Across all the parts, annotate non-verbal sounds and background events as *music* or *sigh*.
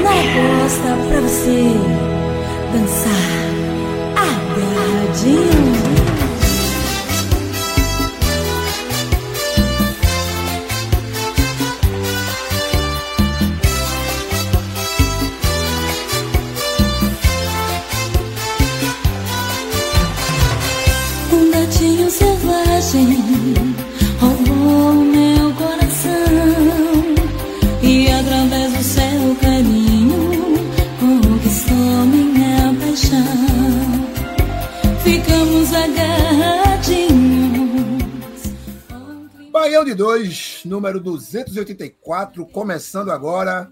Na costa pra você dançar agarradinho. De 2, número 284, começando agora.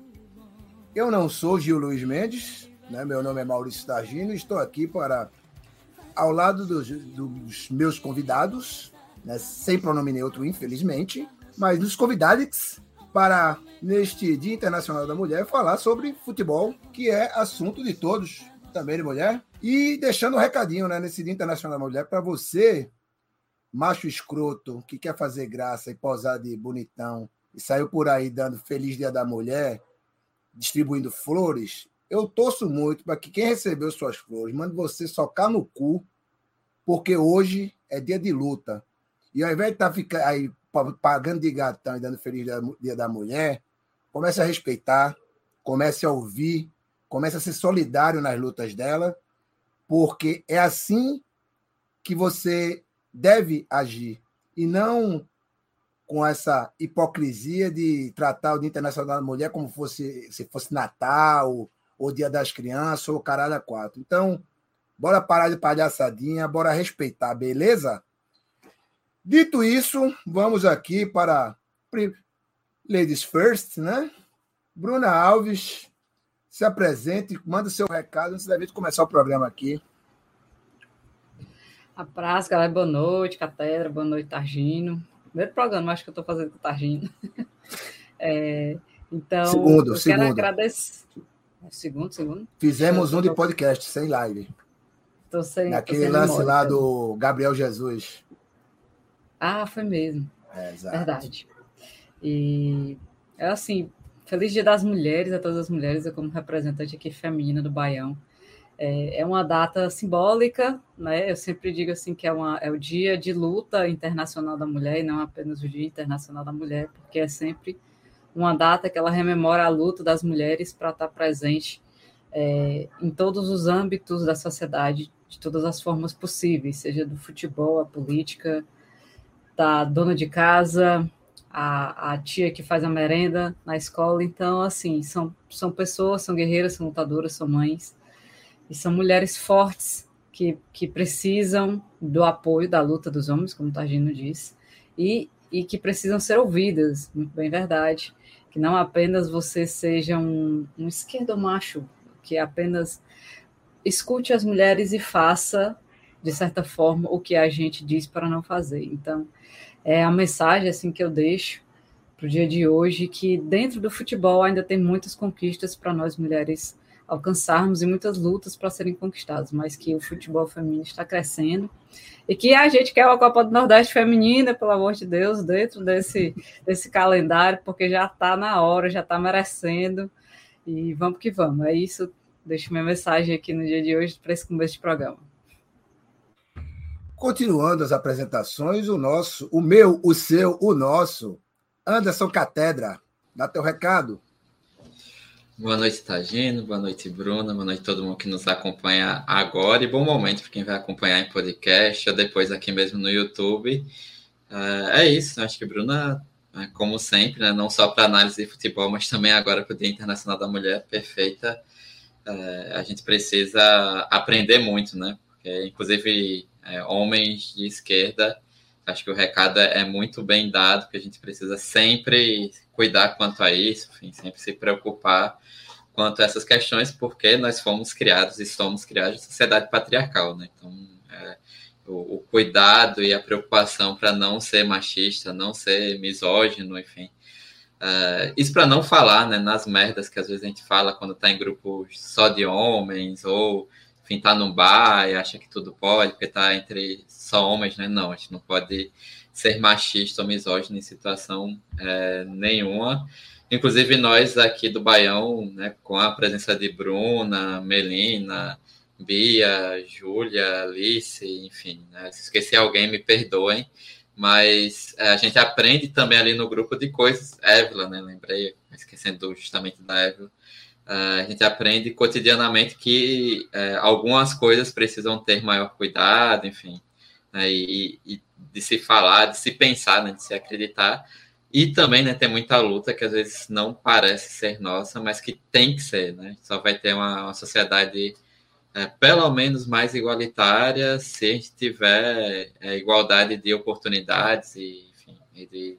Eu não sou Gil Luiz Mendes, né? meu nome é Maurício Targino estou aqui para, ao lado dos, dos meus convidados, né? sem pronome neutro, infelizmente, mas dos convidados para, neste Dia Internacional da Mulher, falar sobre futebol, que é assunto de todos, também de mulher. E deixando um recadinho né, nesse Dia Internacional da Mulher para você, macho escroto que quer fazer graça e posar de bonitão e saiu por aí dando Feliz Dia da Mulher, distribuindo flores, eu torço muito para que quem recebeu suas flores mande você socar no cu, porque hoje é dia de luta. E ao invés de estar ficar aí pa- pagando de gatão e dando Feliz Dia da Mulher, comece a respeitar, comece a ouvir, comece a ser solidário nas lutas dela, porque é assim que você deve agir e não com essa hipocrisia de tratar o Dia Internacional da Mulher como fosse se fosse Natal ou Dia das Crianças ou caralho a quatro. Então, bora parar de palhaçadinha, bora respeitar, beleza? Dito isso, vamos aqui para Ladies First, né? Bruna Alves, se apresente, manda seu recado antes da gente começar o programa aqui. A praça, galera, boa noite, Catedra, boa noite, Targino. Primeiro programa, acho que eu estou fazendo com o Targino. *laughs* É, então, Segundo, eu segundo. quero agradecer. Segundo, segundo? Fizemos um de podcast sem live. Tô sem, tô Naquele sem lance lá do Gabriel Jesus. Ah, foi mesmo. É, exato. Verdade. E é assim, feliz dia das mulheres, a todas as mulheres, eu como representante aqui feminina do Baião. É, é uma data simbólica, né? Eu sempre digo assim que é, uma, é o dia de luta internacional da mulher e não apenas o dia internacional da mulher, porque é sempre uma data que ela rememora a luta das mulheres para estar presente é, em todos os âmbitos da sociedade, de todas as formas possíveis, seja do futebol, a política, da dona de casa, a, a tia que faz a merenda na escola. Então, assim, são, são pessoas, são guerreiras, são lutadoras, são mães, e são mulheres fortes que, que precisam do apoio da luta dos homens, como Targino disse, e, e que precisam ser ouvidas, muito bem verdade. Que não apenas você seja um, um esquerdomacho, que apenas escute as mulheres e faça, de certa forma, o que a gente diz para não fazer. Então, é a mensagem assim que eu deixo para o dia de hoje que dentro do futebol ainda tem muitas conquistas para nós mulheres alcançarmos e muitas lutas para serem conquistadas, mas que o futebol feminino está crescendo e que a gente quer uma Copa do Nordeste feminina, pelo amor de Deus, dentro desse, desse calendário, porque já está na hora, já está merecendo e vamos que vamos. É isso, deixo minha mensagem aqui no dia de hoje para esse começo de programa. Continuando as apresentações, o nosso, o meu, o seu, o nosso, Anderson Catedra, dá teu recado. Boa noite, Tagino. Boa noite, Bruna. Boa noite todo mundo que nos acompanha agora. E bom momento para quem vai acompanhar em podcast ou depois aqui mesmo no YouTube. É, é isso. Acho que Bruna, é, como sempre, né, não só para análise de futebol, mas também agora para o Dia Internacional da Mulher, perfeita. É, a gente precisa aprender muito, né? Porque, inclusive, homens de esquerda acho que o recado é, é muito bem dado, que a gente precisa sempre cuidar quanto a isso, enfim, sempre se preocupar quanto a essas questões, porque nós fomos criados e somos criados em sociedade patriarcal, né? Então, é, o, o, cuidado e a preocupação para não ser machista, não ser misógino, enfim. É, isso para não falar né, nas merdas que às vezes a gente fala quando está em grupos só de homens, ou enfim, tá no bar e acha que tudo pode, porque tá entre só homens, né? Não, a gente não pode ser machista ou misógino em situação é, nenhuma. Inclusive, nós aqui do Baião, né, com a presença de Bruna, Melina, Bia, Júlia, Alice, enfim, né, se esqueci alguém, me perdoem, mas é, a gente aprende também ali no grupo de coisas. Évila, né, lembrei, esquecendo justamente da Évila. Uh, a gente aprende cotidianamente que uh, algumas coisas precisam ter maior cuidado, enfim, né, e, e, de se falar, de se pensar, né, de se acreditar, e também, né, tem muita luta que às vezes não parece ser nossa, mas que tem que ser, né? Só vai ter uma, uma sociedade é, pelo menos mais igualitária se a gente tiver é, igualdade de oportunidades e, enfim, e de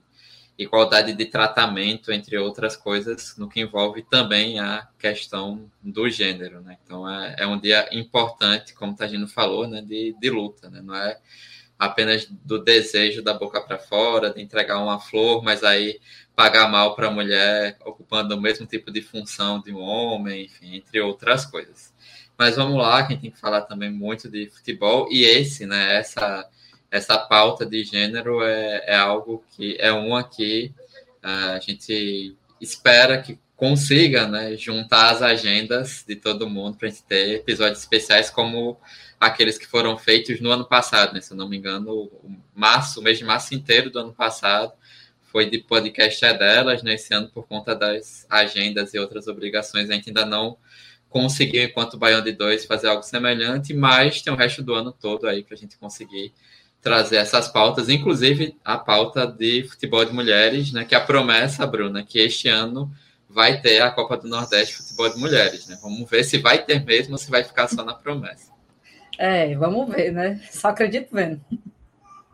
igualdade de tratamento, entre outras coisas, no que envolve também a questão do gênero, né? Então é, é um dia importante, como o Tagino falou, né, de, de luta, né? Não é apenas do desejo da boca para fora, de entregar uma flor, mas aí pagar mal para a mulher ocupando o mesmo tipo de função de um homem, enfim, entre outras coisas. Mas vamos lá, quem tem que falar também muito de futebol e esse, né, essa essa pauta de gênero é, é algo que é uma que a gente espera que consiga, né, juntar as agendas de todo mundo para a gente ter episódios especiais como aqueles que foram feitos no ano passado, né? Se eu não me engano, o março, o mês de março inteiro do ano passado foi de podcast é delas, né? Esse ano, por conta das agendas e outras obrigações, a gente ainda não conseguiu, enquanto Baião de Dois, fazer algo semelhante, mas tem o resto do ano todo aí para a gente conseguir trazer essas pautas, inclusive a pauta de futebol de mulheres, né? Que é a promessa, Bruna, que este ano vai ter a Copa do Nordeste de Futebol de Mulheres, né? Vamos ver se vai ter mesmo ou se vai ficar só na promessa. É, vamos ver, né? Só acredito vendo.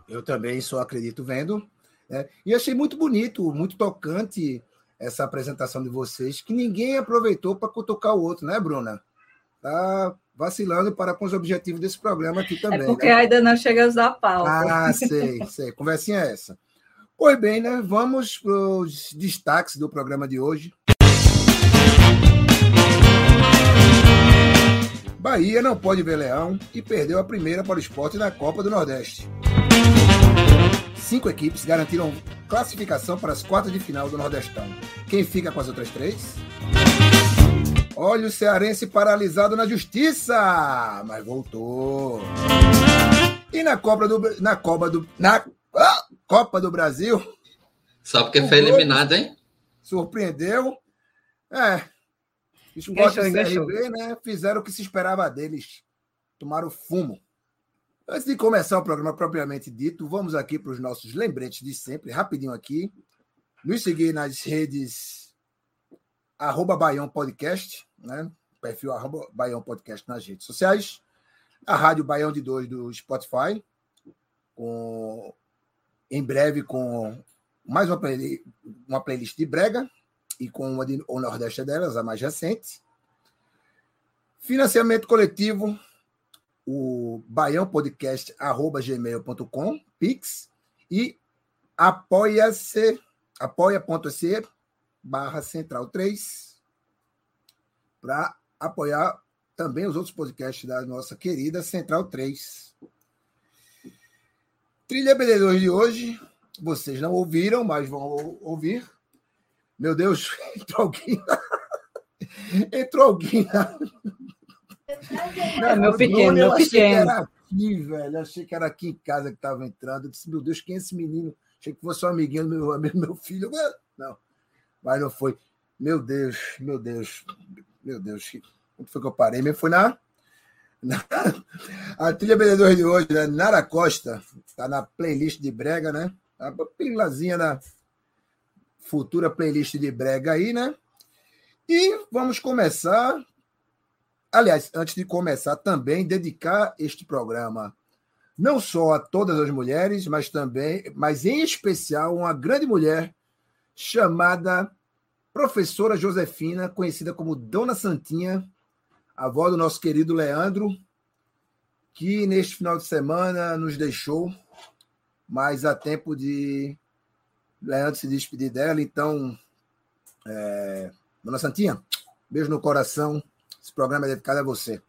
Eu também só acredito vendo. Né? E achei muito bonito, muito tocante essa apresentação de vocês, que ninguém aproveitou para cutucar o outro, né, Bruna? Tá vacilando para com os objetivos desse programa aqui também. É porque né? ainda não chegamos da pauta. Ah, *laughs* sei, sei. Conversinha é essa. Pois bem, né? Vamos para os destaques do programa de hoje. Bahia não pode ver Leão e perdeu a primeira para o esporte na Copa do Nordeste. Cinco equipes garantiram classificação para as quartas de final do Nordestão. Quem fica com as outras três? Olha o cearense paralisado na justiça, mas voltou. E na Copa do na Copa do na ah, Copa do Brasil? Só porque foi eliminado, hein? Surpreendeu. É, Esporte CRB, né? Fizeram o que se esperava deles. Tomaram fumo. Antes de começar o programa propriamente dito, vamos aqui para os nossos lembretes de sempre, rapidinho aqui. Nos seguir nas redes arroba Baião Podcast, né? Perfil arroba Baião Podcast nas redes sociais. A Rádio Baião de Dois do Spotify. Com, em breve com mais uma, play, uma playlist de brega e com uma de, o Nordeste é delas, a mais recente. Financiamento coletivo, o baiãopodcast.gmail.com, Pix, e apoia-se, apoia.se barra central 3, para apoiar também os outros podcasts da nossa querida Central 3. Trilha BD2 de hoje, vocês não ouviram, mas vão ouvir. Meu Deus, *laughs* entrou alguém. entrou alguém. Não, meu pequeno, meu pequeno. Aqui, velho. Achei que era aqui em casa que estava entrando. Eu disse, meu Deus, quem é esse menino? Achei que fosse um amiguinho do meu, meu filho. Não, mas não foi. Meu Deus, meu Deus, meu Deus. Onde foi que eu parei? Me foi na, na *laughs* a trilha vendedor de hoje, né? Nara Costa, está na playlist de brega, né? A pilazinha na futura playlist de brega aí, né? E vamos começar. Aliás, antes de começar, também dedicar este programa não só a todas as mulheres, mas também, mas em especial, uma grande mulher chamada professora Josefina, conhecida como Dona Santinha, avó do nosso querido Leandro, que neste final de semana nos deixou, mas há tempo de Leandro se despedir dela. Então, é... Dona Santinha, beijo no coração. Esse programa é dedicado a você.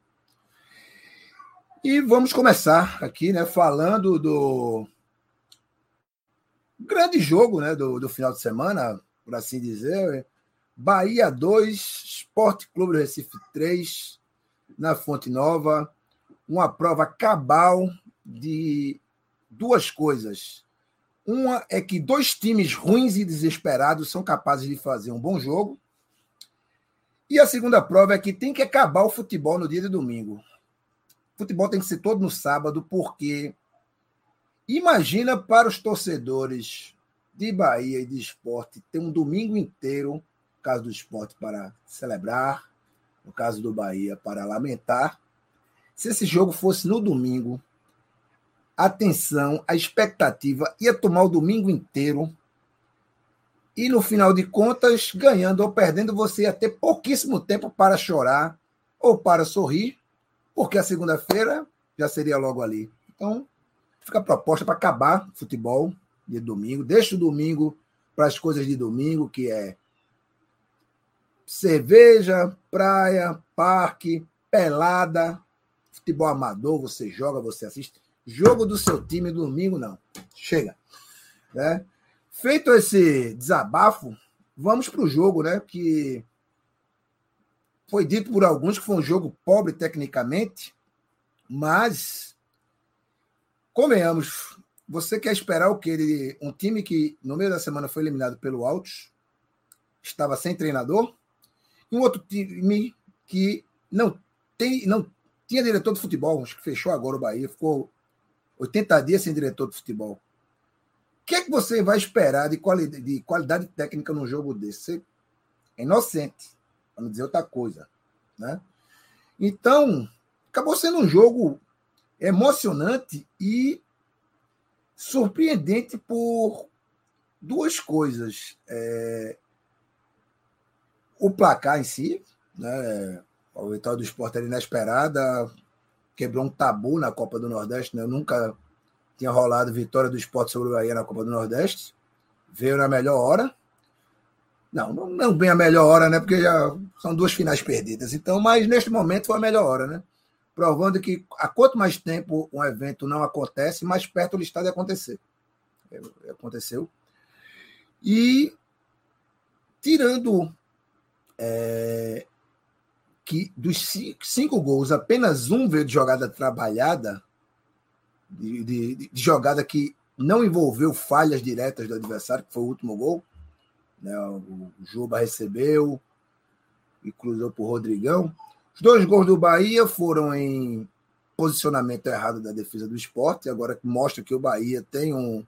E vamos começar aqui, né, falando do grande jogo, né, do, do final de semana, por assim dizer. Bahia 2, Esporte Clube do Recife 3, na Fonte Nova. Uma prova cabal de duas coisas. Uma é que dois times ruins e desesperados são capazes de fazer um bom jogo. E a segunda prova é que tem que acabar o futebol no dia de domingo futebol tem que ser todo no sábado, porque imagina para os torcedores de Bahia e de esporte ter um domingo inteiro, no caso do esporte, para celebrar, no caso do Bahia, para lamentar. Se esse jogo fosse no domingo, a a expectativa ia tomar o domingo inteiro. E no final de contas, ganhando ou perdendo, você ia ter pouquíssimo tempo para chorar ou para sorrir porque a segunda-feira já seria logo ali. Então, fica a proposta para acabar futebol de domingo. Deixa o domingo para as coisas de domingo, que é cerveja, praia, parque, pelada, futebol amador, você joga, você assiste. Jogo do seu time domingo, não. Chega. Né? Feito esse desabafo, vamos para o jogo, né? Que foi dito por alguns que foi um jogo pobre tecnicamente, mas convenhamos, você quer esperar o que ele, um time que no meio da semana foi eliminado pelo Altos, estava sem treinador, e um outro time que não tem, não tinha diretor de futebol, acho que fechou agora o Bahia, ficou 80 dias sem diretor de futebol. O que é que você vai esperar de qualidade, de qualidade técnica num jogo desse? Você é inocente para não dizer outra coisa. Né? Então, acabou sendo um jogo emocionante e surpreendente por duas coisas. É, o placar em si, né? a vitória do esporte era inesperada, quebrou um tabu na Copa do Nordeste, né? nunca tinha rolado vitória do esporte sobre o Bahia na Copa do Nordeste. Veio na melhor hora, não, não bem a melhor hora, né? Porque já são duas finais perdidas. Então, mas neste momento foi a melhor hora, né? Provando que a quanto mais tempo um evento não acontece, mais perto ele está de acontecer. É, aconteceu. E tirando é, que dos cinco, cinco, gols, apenas um veio de jogada trabalhada, de, de, de jogada que não envolveu falhas diretas do adversário, que foi o último gol né? O Juba recebeu e cruzou para o Rodrigão. Os dois gols do Bahia foram em posicionamento errado da defesa do esporte, agora mostra que o Bahia tem um,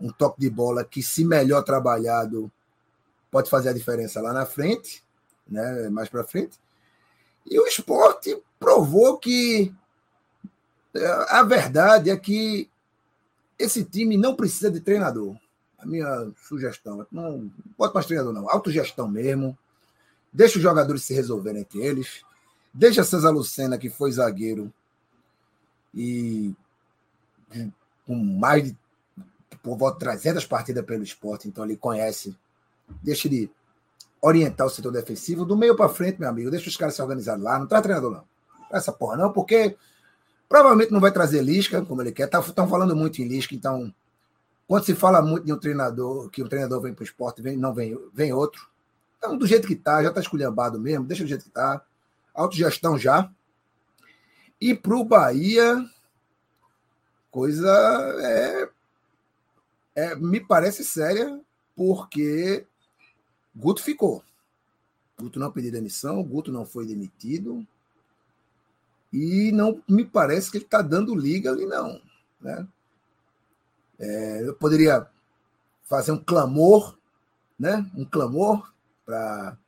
um toque de bola que, se melhor trabalhado, pode fazer a diferença lá na frente, né? mais para frente. E o esporte provou que é, a verdade é que esse time não precisa de treinador a minha sugestão, não bota mais treinador não, autogestão mesmo, deixa os jogadores se resolverem entre eles, deixa César Lucena, que foi zagueiro, e com mais de por volta de 300 partidas pelo esporte, então ele conhece, deixa ele orientar o setor defensivo, do meio para frente, meu amigo, deixa os caras se organizarem lá, não traz treinador não, essa porra não, porque provavelmente não vai trazer Lisca, como ele quer, estão tá, falando muito em Lisca, então quando se fala muito de um treinador, que um treinador vem para o esporte, vem, não vem, vem outro. Então, do jeito que está, já está esculhambado mesmo, deixa do jeito que está. Autogestão já. E para o Bahia, coisa é, é, me parece séria, porque Guto ficou. Guto não pediu demissão, Guto não foi demitido. E não me parece que ele está dando liga ali, não. Né? É, eu poderia fazer um clamor, né? Um clamor para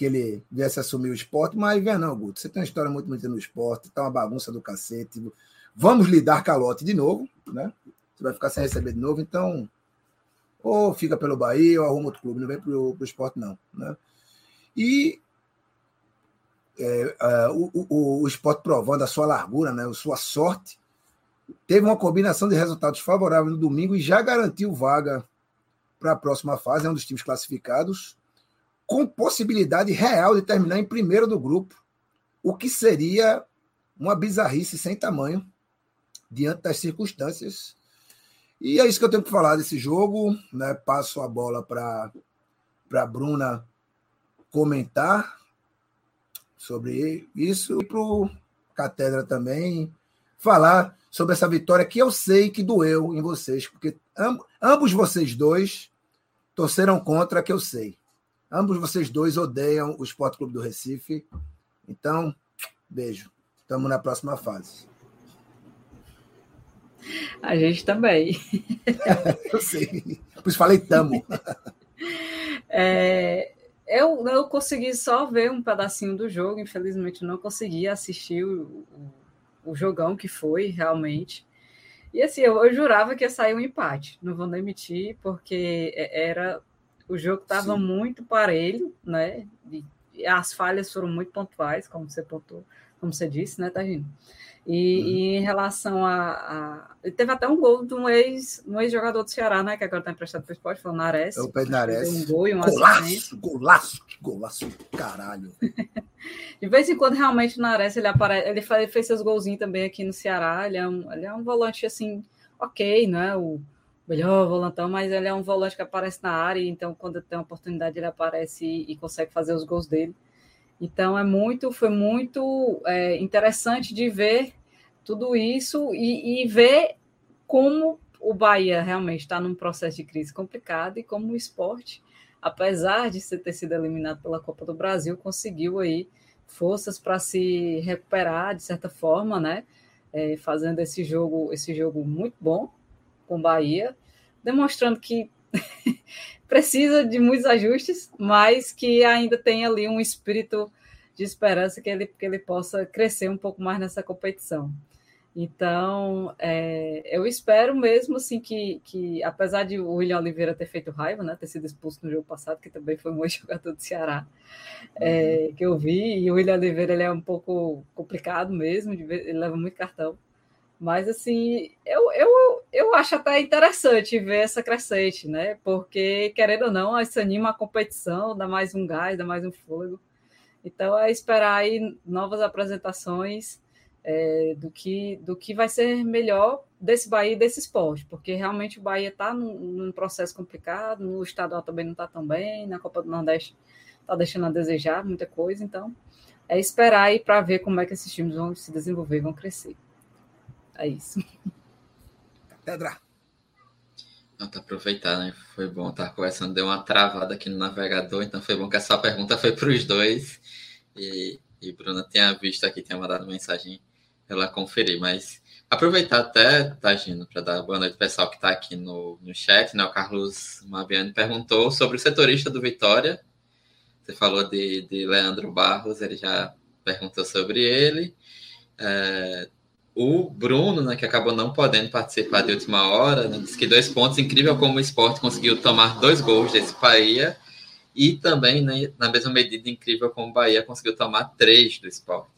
que ele viesse assumir o esporte, mas vem não, Guto. Você tem uma história muito bonita no esporte, tá uma bagunça do cacete. Vamos lhe dar calote de novo, né? Você vai ficar sem receber de novo, então ou fica pelo Bahia ou arruma outro clube, não vem para o esporte, não. Né? E é, é, o, o, o esporte provando a sua largura, né, a sua sorte, teve uma combinação de resultados favoráveis no domingo e já garantiu vaga para a próxima fase, é um dos times classificados, com possibilidade real de terminar em primeiro do grupo, o que seria uma bizarrice sem tamanho diante das circunstâncias. E é isso que eu tenho que falar desse jogo. Né? Passo a bola para a Bruna comentar sobre isso e para o Catedra também falar sobre essa vitória que eu sei que doeu em vocês, porque amb ambos vocês dois torceram contra, que eu sei. Ambos vocês dois odeiam o Esporte Clube do Recife. Então, beijo. Estamos na próxima fase. A gente também. *laughs* eu sei. Por isso falei tamo. *laughs* É, eu, eu consegui só ver um pedacinho do jogo, infelizmente não consegui assistir o, o, jogão que foi realmente. E assim, eu, eu, jurava que ia sair um empate, não vou demitir, porque é, era o jogo estava muito parelho, né? E as falhas foram muito pontuais, como você pontuou, como você disse, né, Tagino? E, uhum. e, em relação a, a, Teve até um gol de um ex, um ex-jogador do Ceará, né? Que agora está emprestado para o esporte, foi o Nares. É o Pedro Nares. Um gol e um golaço, assistente. golaço, que golaço, caralho. *laughs* de vez em quando, realmente, o Nares ele, apare... ele fez, seus golzinhos também aqui no Ceará. Ele é um, ele é um volante assim, ok, não é o melhor volantão, mas ele é um volante que aparece na área, então quando tem oportunidade ele aparece e, e consegue fazer os gols dele. Então é muito, foi muito é, interessante de ver tudo isso e, e ver como o Bahia realmente está num processo de crise complicado e como o esporte, apesar de ter sido eliminado pela Copa do Brasil, conseguiu aí forças para se recuperar de certa forma, né? É, fazendo esse jogo, esse jogo muito bom com o Bahia, demonstrando que *laughs* precisa de muitos ajustes, mas que ainda tem ali um espírito de esperança que ele, que ele possa crescer um pouco mais nessa competição. Então, é, eu espero mesmo assim que, que, apesar de o William Oliveira ter feito raiva, né, ter sido expulso no jogo passado, que também foi um *laughs* bom jogador do Ceará, é, uhum. que eu vi, e o William Oliveira ele é um pouco complicado mesmo, ele leva muito cartão. Mas, assim, eu, eu, eu acho até interessante ver essa crescente, né? Porque, querendo ou não, isso anima a competição, dá mais um gás, dá mais um fôlego. Então, é esperar aí novas apresentações é, do, que, do que vai ser melhor desse Bahia e desse esporte, porque realmente o Bahia está num, num, processo complicado, no estadual também não está tão bem, na Copa do Nordeste está deixando a desejar muita coisa, então é esperar aí para ver como é que esses times vão se desenvolver, vão crescer. É isso. Pedra. Não, tá aproveitar, né? Foi bom estar tá conversando, deu uma travada aqui no navegador, então foi bom que essa pergunta foi para os dois. E, e Bruna tinha visto aqui, tinha mandado mensagem ela conferir, mas aproveitar até, Tagino, para dar boa noite ao pessoal que está aqui no, no chat, né? O Carlos Maviani perguntou sobre o setorista do Vitória. Você falou de, de Leandro Barros, ele já perguntou sobre ele. É, o Bruno, né, que acabou não podendo participar de última hora, né, disse que dois pontos, incrível como o esporte conseguiu tomar dois gols desse Bahia, e também, né, na mesma medida, incrível como o Bahia conseguiu tomar três do esporte.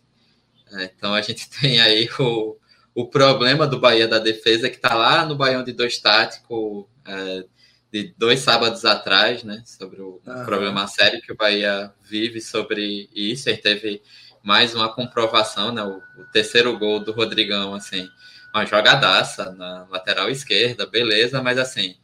É, então a gente *laughs* tem aí o, o problema do Bahia da defesa, que está lá no Baião de dois tático, é, de dois sábados atrás, né, sobre o problema sério que o Bahia vive sobre isso, ele teve mais uma comprovação, né? O, o, terceiro gol do Rodrigão, assim, uma jogadaça na lateral esquerda, beleza, mas assim,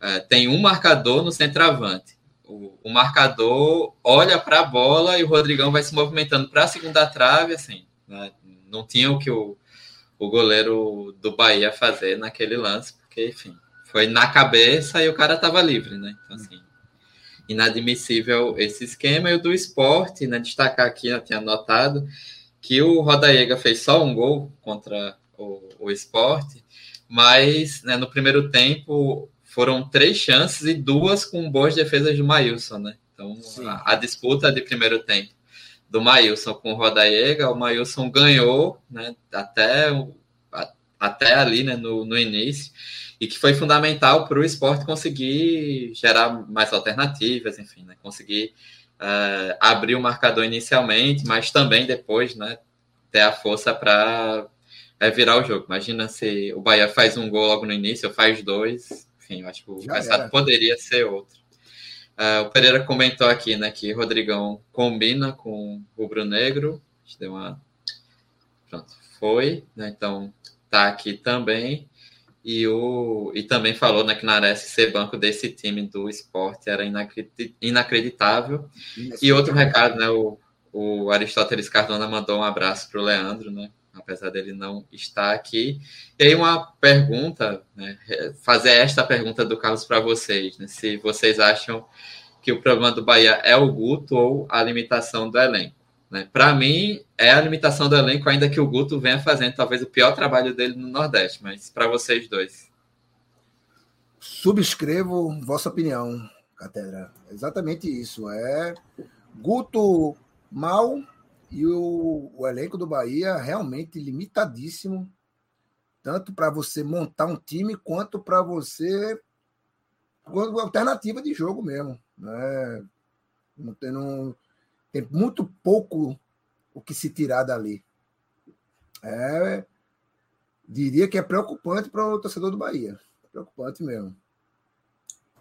é, tem um marcador no centroavante. O, o marcador olha para a bola e o Rodrigão vai se movimentando para a segunda trave, assim, né? não tinha o que o, o goleiro do Bahia fazer naquele lance, porque, enfim, foi na cabeça e o cara estava livre, né? Então, assim, inadmissível esse esquema. E o do esporte, né, destacar aqui, eu tinha notado que o Rodaiega fez só um gol contra o, o esporte, mas né, no primeiro tempo foram três chances e duas com boas defesas do Maílson, né? Então, a, a, disputa de primeiro tempo do Maílson com o Rodaiega, o Maílson ganhou, né? Até até ali, né, no, no início, e que foi fundamental para o esporte conseguir gerar mais alternativas, enfim, né, conseguir uh, abrir o marcador inicialmente, mas também depois, né, ter a força para é, virar o jogo. Imagina se o Bahia faz um gol logo no início, ou faz dois, enfim, eu acho que o resultado poderia ser outro. Uh, o Pereira comentou aqui, né, que Rodrigão combina com o Rubro Negro, deu uma pronto, foi, né, então tá aqui também. E, o, e também falou né, que Nares ser banco desse time do esporte era inacreditável. E outro recado, né, o, o Aristóteles Cardona mandou um abraço para o Leandro, né, apesar dele não estar aqui. E aí uma pergunta, né, fazer esta pergunta do Carlos para vocês, né, se vocês acham que o problema do Bahia é o Guto ou a limitação do elenco. Né? Para mim, é a limitação do elenco, ainda que o Guto venha fazendo talvez o pior trabalho dele no Nordeste, mas para vocês dois. Subscrevo vossa opinião, Catedra. Exatamente isso. É Guto mal e o, o elenco do Bahia realmente limitadíssimo, tanto para você montar um time quanto para você alternativa de jogo mesmo. Né? Não tem, não, tem muito pouco o que se tirar dali. É, diria que é preocupante para o torcedor do Bahia. Preocupante mesmo.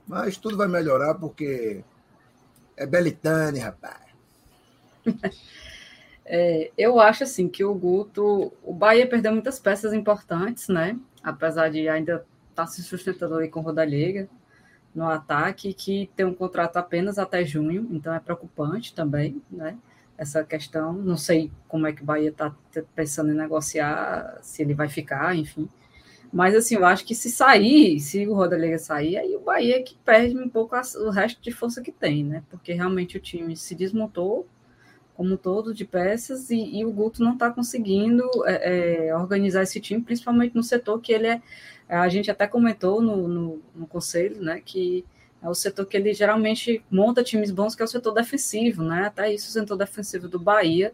Mas tudo vai melhorar porque é Belitane, rapaz. *laughs* É, eu acho assim que o Guto, o Bahia perdeu muitas peças importantes, né? Apesar de ainda estar tá se sustentando ali com o Rodallega no ataque, que tem um contrato apenas até junho, então é preocupante também, né? Essa questão, não sei como é que o Bahia está pensando em negociar, se ele vai ficar, enfim. Mas assim, eu acho que se sair, se o Rodalega sair, aí o Bahia é que perde um pouco o resto de força que tem, né? Porque realmente o time se desmontou como um todo de peças e, e o Guto não está conseguindo é, é, organizar esse time, principalmente no setor que ele é a gente até comentou no, no, no, conselho, né, que é o setor que ele geralmente monta times bons, que é o setor defensivo, né? Até isso, o setor defensivo do Bahia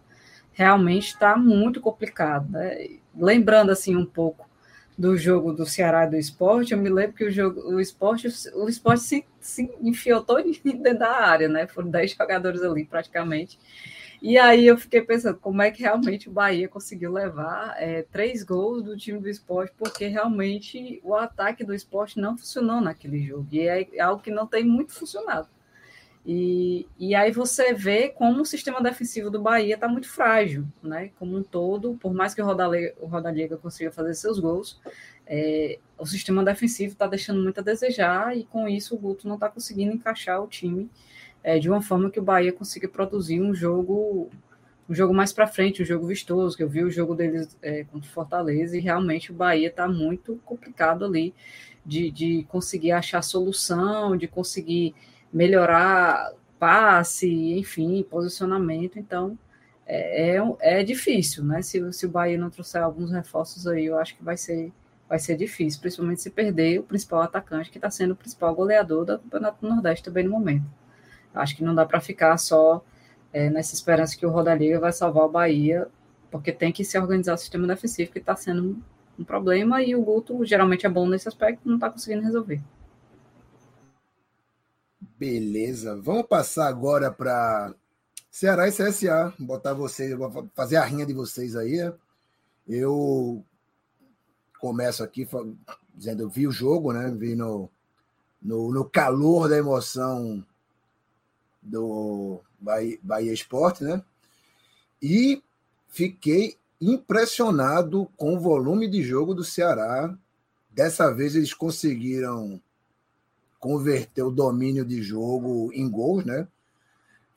realmente está muito complicado. Né? Lembrando assim um pouco do jogo do Ceará e do esporte, eu me lembro que o jogo, o esporte, o esporte se, se enfiou todo *laughs* dentro da área, né? Foram 10 jogadores ali praticamente. E aí eu fiquei pensando como é que realmente o Bahia conseguiu levar é, três gols do time do esporte, porque realmente o ataque do esporte não funcionou naquele jogo. E é algo que não tem muito funcionado. E, e aí você vê como o sistema defensivo do Bahia está muito frágil, né? Como um todo, por mais que o Rodalega consiga fazer seus gols, é, o sistema defensivo está deixando muito a desejar, e com isso o Guto não está conseguindo encaixar o time é, de uma forma que o Bahia consiga produzir um jogo um jogo mais para frente, um jogo vistoso, que eu vi o jogo deles é, contra o Fortaleza, e realmente o Bahia está muito complicado ali de, de conseguir achar solução, de conseguir melhorar passe, enfim, posicionamento, então é, é, é difícil, né? Se, se o Bahia não trouxer alguns reforços aí, eu acho que vai ser, vai ser difícil, principalmente se perder o principal atacante, que está sendo o principal goleador do Campeonato Nordeste também no momento. Acho que não dá para ficar só é, nessa esperança que o Rodaliga vai salvar o Bahia, porque tem que se organizar o sistema defensivo, que está sendo um problema, e o Guto geralmente é bom nesse aspecto, não está conseguindo resolver. Beleza, vamos passar agora para Ceará e CSA, botar vocês, fazer a rinha de vocês aí. Eu começo aqui dizendo, eu vi o jogo, né? Vi no, no, no calor da emoção do Bahia, Bahia Esporte, né? E fiquei impressionado com o volume de jogo do Ceará. Dessa vez eles conseguiram converter o domínio de jogo em gols, né?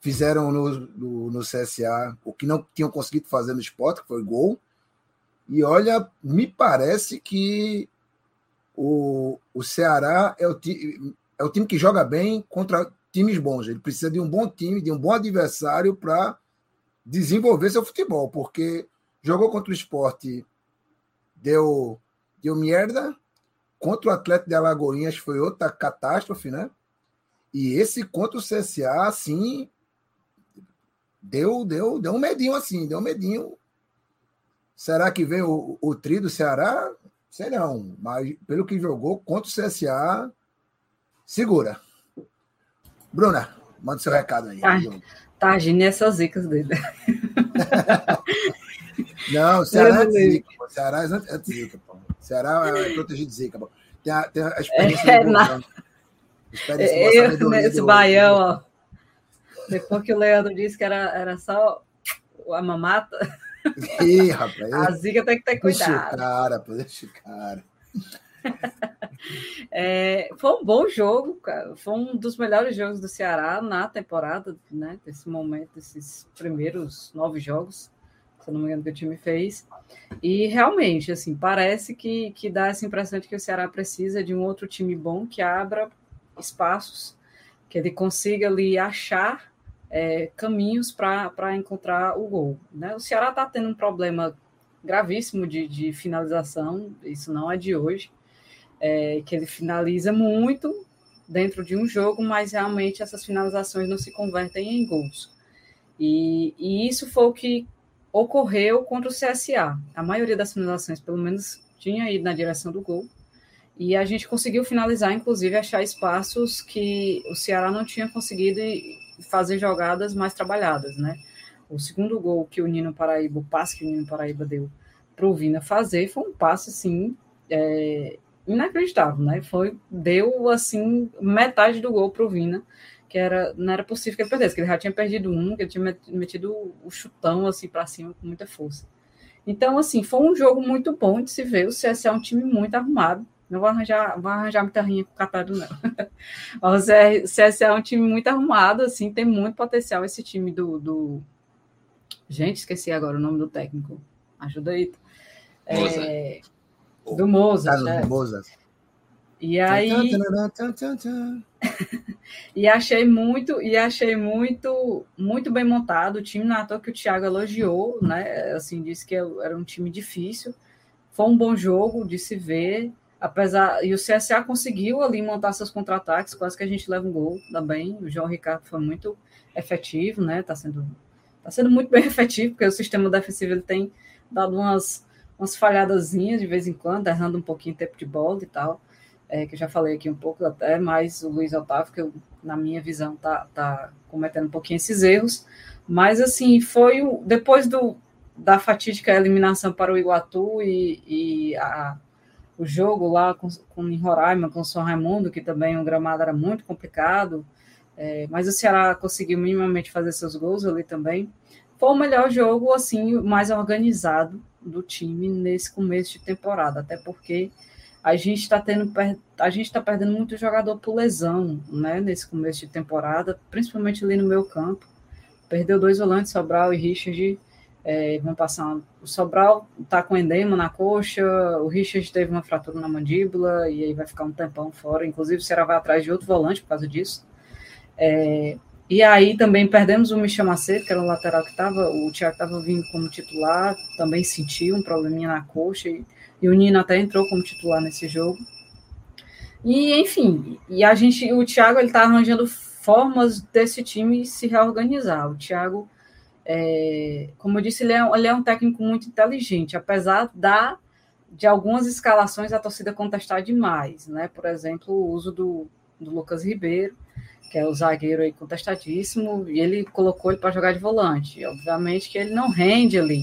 Fizeram no, no, no CSA o que não tinham conseguido fazer no esporte, que foi gol. E olha, me parece que o, o Ceará é o, ti, é o time que joga bem contra times bons. Ele precisa de um bom time, de um bom adversário para desenvolver seu futebol, porque jogou contra o esporte, deu, deu merda. Contra o Atlético de Alagoinhas foi outra catástrofe, né? E esse contra o CSA, assim, deu, deu, deu um medinho assim, deu um medinho. Será que vem o, o tri do Ceará? Sei não, mas pelo que jogou contra o CSA, segura. Bruna, manda seu recado aí. Tá, tá agindo essas zicas dele. *laughs* Não, o Ceará é zica. O Ceará é zica, pô. O Ceará é protegido de zica, pô. Tem a, tem a experiência É, do na- Bolsonaro. Experiência Eu, do sabedoria nesse baião, ó. Depois que o Leandro disse que era, era só a mamata, Ih, rapaz. a zica tem que ter Deixa o cuidado. cara, pô, deixa o cara. *laughs* É, foi um bom jogo, cara. Foi um dos melhores jogos do Ceará na temporada, né? Desse momento, desses primeiros nove jogos, se não me engano, que o time fez. E realmente, assim, parece que, que dá essa impressão de que o Ceará precisa de um outro time bom que abra espaços, que ele consiga ali achar é, caminhos para encontrar o gol. Né? O Ceará está tendo um problema gravíssimo de, de finalização, isso não é de hoje é, que ele finaliza muito dentro de um jogo, mas realmente essas finalizações não se convertem em gols. E, e isso foi o que ocorreu contra o CSA. A maioria das finalizações, pelo menos, tinha ido na direção do gol. E a gente conseguiu finalizar, inclusive, achar espaços que o Ceará não tinha conseguido fazer jogadas mais trabalhadas, né? O segundo gol que o Nino Paraíba, o passe que o Nino Paraíba deu para o Vina fazer, foi um passe, assim, é, inacreditável, né? Foi, deu, assim, metade do gol para o Vina, que era, não era possível que ele perdesse, que ele já tinha perdido um, que ele tinha met- metido o chutão, assim, para cima com muita força. Então, assim, foi um jogo muito bom de se ver. O CSA é um time muito arrumado. Não vou arranjar, vou arranjar muita rinha com o Catado, não. *laughs* o CSA é um time muito arrumado, assim, tem muito potencial esse time do, do... Gente, esqueci agora o nome do técnico. Ajuda aí. É, do Mozart, Tá é. Mozart. E aí, *laughs* e achei muito, e achei muito, muito bem montado. O time na toa que o Thiago elogiou, né? Assim, disse que era um time difícil. Foi um bom jogo de se ver, apesar. E o CSA conseguiu ali montar seus contra-ataques, quase que a gente leva um gol também. O João Ricardo foi muito efetivo, né? Tá sendo, tá sendo muito bem *laughs* efetivo, porque o sistema defensivo ele tem dado umas, umas falhadazinhas de vez em quando, errando um pouquinho o tempo de bola e tal é, que eu já falei aqui um pouco até, mas o Luiz Otávio, que eu, na minha visão, tá, tá cometendo um pouquinho esses erros. Mas, assim, foi o, depois do, da fatídica eliminação para o Iguatu e, e a, o jogo lá com, com em Roraima, com o São Raimundo, que também o gramado era muito complicado, é, mas o Ceará conseguiu minimamente fazer seus gols ali também. Foi o melhor jogo, assim, mais organizado do time nesse começo de temporada, até porque a gente está tendo a gente está perdendo muito jogador por lesão, né, nesse começo de temporada, principalmente ali no meu campo. Perdeu dois volantes, Sobral e Richard. É, vão passar. O Sobral está com endema na coxa, o Richard teve uma fratura na mandíbula e aí vai ficar um tempão fora. Inclusive, o Ceará vai atrás de outro volante por causa disso. É, e aí também perdemos o Michel Macedo, que era o lateral que estava, o Thiago estava vindo como titular, também sentiu um probleminha na coxa e e o Nino até entrou como titular nesse jogo. E, enfim, e a gente, o Thiago ele está arranjando formas desse time se reorganizar. O Thiago, é, como eu disse, ele é, ele é um técnico muito inteligente, apesar da, de algumas escalações a torcida contestar demais, né? Por exemplo, o uso do, do Lucas Ribeiro, que é o zagueiro aí contestadíssimo, e ele colocou ele para jogar de volante. Obviamente que ele não rende ali.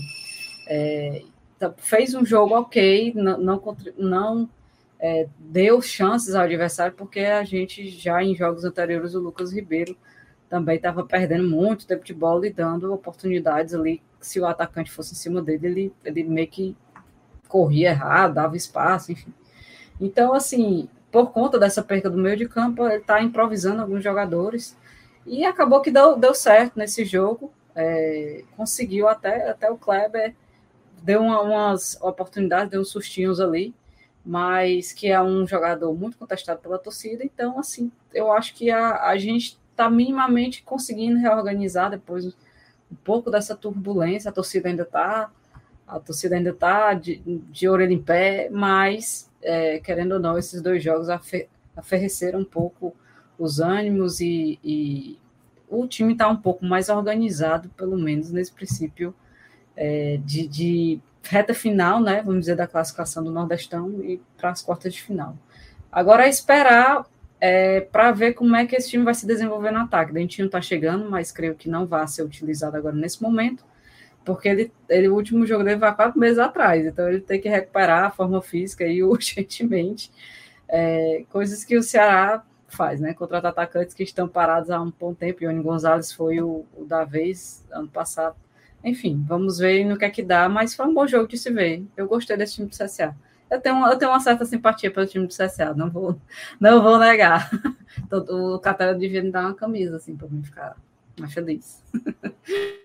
É, fez um jogo ok, não, não, não é, deu chances ao adversário, porque a gente já em jogos anteriores, o Lucas Ribeiro também estava perdendo muito tempo de bola e dando oportunidades ali. Se o atacante fosse em cima dele, ele, ele meio que corria errado, dava espaço, enfim. Então, assim, por conta dessa perda do meio de campo, ele está improvisando alguns jogadores. E acabou que deu, deu certo nesse jogo. É, conseguiu até, até o Kleber deu uma, umas oportunidades, deu uns sustinhos ali, mas que é um jogador muito contestado pela torcida, então, assim, eu acho que a, a gente está minimamente conseguindo reorganizar depois um pouco dessa turbulência, a torcida ainda está a torcida ainda está de, de orelha em pé, mas, é, querendo ou não, esses dois jogos afe, aferreceram um pouco os ânimos e, e o time está um pouco mais organizado, pelo menos nesse princípio é, de, de, reta final, né? Vamos dizer, da classificação do Nordestão e para as quartas de final. Agora é esperar é, para ver como é que esse time vai se desenvolver no ataque. Dentinho está chegando, mas creio que não vai ser utilizado agora nesse momento, porque ele, ele, o último jogo dele vai quatro meses atrás, então ele tem que recuperar a forma física e *laughs* urgentemente. É, coisas que o Ceará faz, né? Contratar atacantes que estão parados há um bom tempo. Ione Gonzalez foi o, o da vez ano passado. Enfim, vamos ver no que é que dá, mas foi um bom jogo de se ver. Eu gostei desse time do CSA. Eu tenho, eu tenho uma certa simpatia pelo time do CSA, não vou, não vou negar. *laughs* Então, o Catara devia me dar uma camisa, assim, para mim ficar mais feliz. *laughs*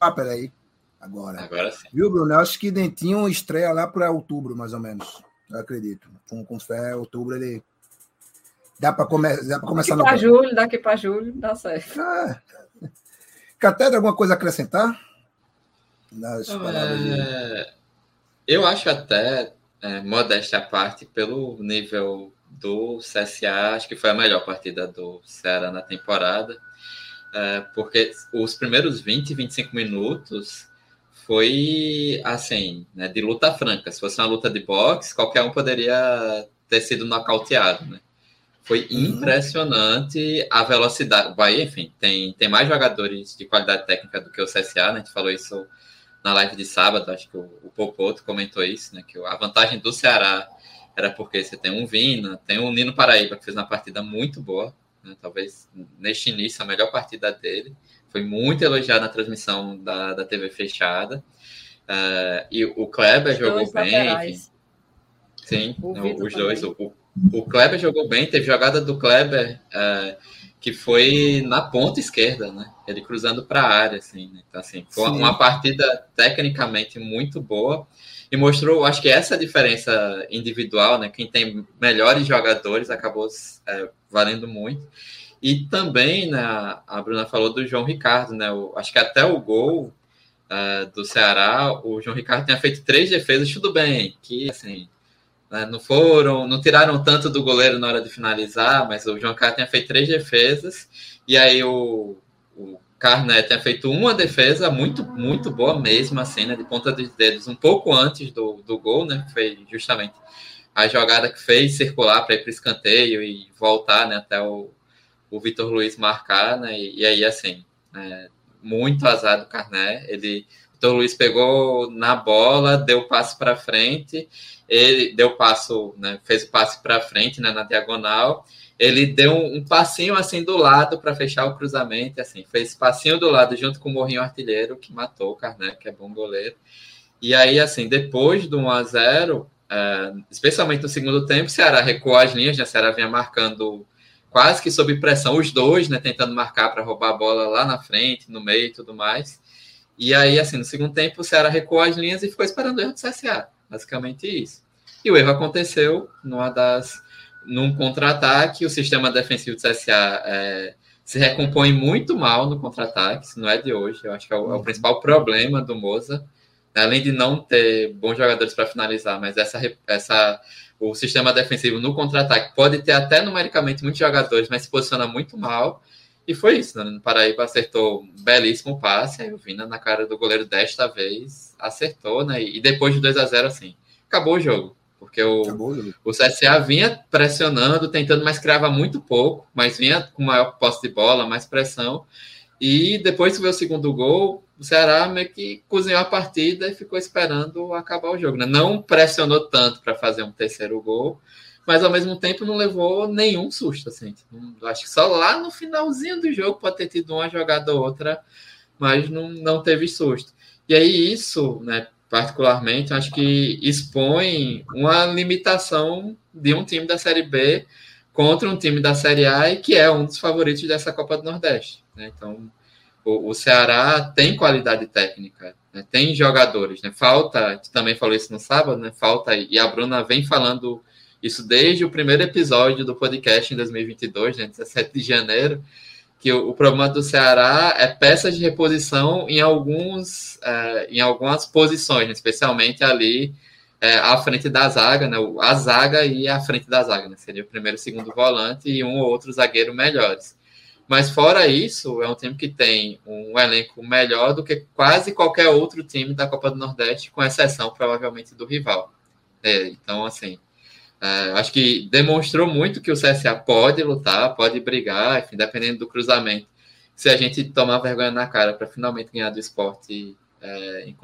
Ah, peraí. Agora. Agora sim. Viu, Bruno? Eu acho que Dentinho estreia lá para outubro, mais ou menos. Eu acredito. Com, com fé, outubro ele. Dá para come... Dá começar daqui para julho, daqui para julho, dá certo. Ah. Catedra, alguma coisa a acrescentar? Nas é... Eu acho até, é, modéstia à parte, pelo nível do CSA, acho que foi a melhor partida do Ceará na temporada. É, porque os primeiros 20, 25 minutos foi assim, né, de luta franca. Se fosse uma luta de boxe, qualquer um poderia ter sido nocauteado, né? Foi uhum. impressionante a velocidade. O Bahia, enfim, tem, tem mais jogadores de qualidade técnica do que o CSA, né? A gente falou isso na live de sábado, acho que o, o Popoto comentou isso, né? Que a vantagem do Ceará era porque você tem um Vina, tem um Nino Paraíba, que fez uma partida muito boa, né? talvez neste início a melhor partida dele. Foi muito elogiado na transmissão da, da TV fechada. Uh, e o Kleber os jogou bem. Enfim. Sim, os dois. O, o, Kleber jogou bem. Teve jogada do Kleber uh, que foi na ponta esquerda, né? Ele cruzando para a área, assim. Né? Então, assim, foi Sim. uma partida tecnicamente muito boa e mostrou, acho que essa diferença individual, né? Quem tem melhores jogadores acabou é, valendo muito. E também, né, a Bruna falou do João Ricardo, né? O, acho que até o gol uh, do Ceará, o João Ricardo tinha feito três defesas, tudo bem, que assim, né, não foram, não tiraram tanto do goleiro na hora de finalizar, mas o João Ricardo tinha feito três defesas, e aí o, o Carné tinha feito uma defesa muito, muito boa mesmo, assim, né? De ponta dos dedos, um pouco antes do, do gol, né? Foi justamente a jogada que fez circular para ir para o escanteio e voltar né, até o, o Vitor Luiz marcar, né? E, e aí, assim, é, muito azar do Carné. Ele, Vitor Luiz pegou na bola, deu passe para frente, ele deu passo, né? Fez o passe para frente, né? Na diagonal. Ele deu um, um passinho assim do lado para fechar o cruzamento, assim, fez passinho do lado junto com o Morrinho Artilheiro, que matou o Carné, que é bom goleiro. E aí, assim, depois do 1 a 0 é, especialmente no segundo tempo, o Ceará recuou as linhas, né? O Ceará vinha marcando quase que sob pressão, os dois, né, tentando marcar para roubar a bola lá na frente, no meio e tudo mais. E aí, assim, no segundo tempo, o Ceará recuou as linhas e ficou esperando o erro do CSA. Basicamente isso. E o erro aconteceu numa das, num contra-ataque. O sistema defensivo do CSA é, se recompõe muito mal no contra-ataque. Isso não é de hoje. Eu acho que é o, é o principal problema do Moza. Além de não ter bons jogadores para finalizar, mas essa, essa o sistema defensivo no contra-ataque pode ter até numericamente muitos jogadores, mas se posiciona muito mal. E foi isso, né? No Paraíba acertou um belíssimo passe, aí o Vina na cara do goleiro desta vez acertou, né? E depois de 2 a 0 assim, acabou o jogo. Porque o, o CSA vinha pressionando, tentando, mas criava muito pouco, mas vinha com maior posse de bola, mais pressão. E depois que veio o segundo gol, o Ceará meio que cozinhou a partida e ficou esperando acabar o jogo. Né? Não pressionou tanto para fazer um terceiro gol, mas ao mesmo tempo não levou nenhum susto. Assim. Acho que só lá no finalzinho do jogo pode ter tido uma jogada ou outra, mas não, não teve susto. E aí isso, né, particularmente, acho que expõe uma limitação de um time da Série B contra um time da Série A e que é um dos favoritos dessa Copa do Nordeste. Né? Então, o, o Ceará tem qualidade técnica, né? tem jogadores, né? Falta, gente também falou isso no sábado, né? Falta, e a Bruna vem falando isso desde o primeiro episódio do podcast em 2022, né? 17 de janeiro, que o, o problema do Ceará é peças de reposição em alguns é, em algumas posições, né? especialmente ali é, à frente da zaga, né? A zaga e à frente da zaga, né? Seria o primeiro e segundo volante e um ou outro zagueiro melhores. Mas fora isso, é um time que tem um elenco melhor do que quase qualquer outro time da Copa do Nordeste, com exceção provavelmente do rival. É, então, assim, é, acho que demonstrou muito que o CSA pode lutar, pode brigar, enfim, dependendo do cruzamento. Se a gente tomar vergonha na cara para finalmente ganhar do esporte é, em,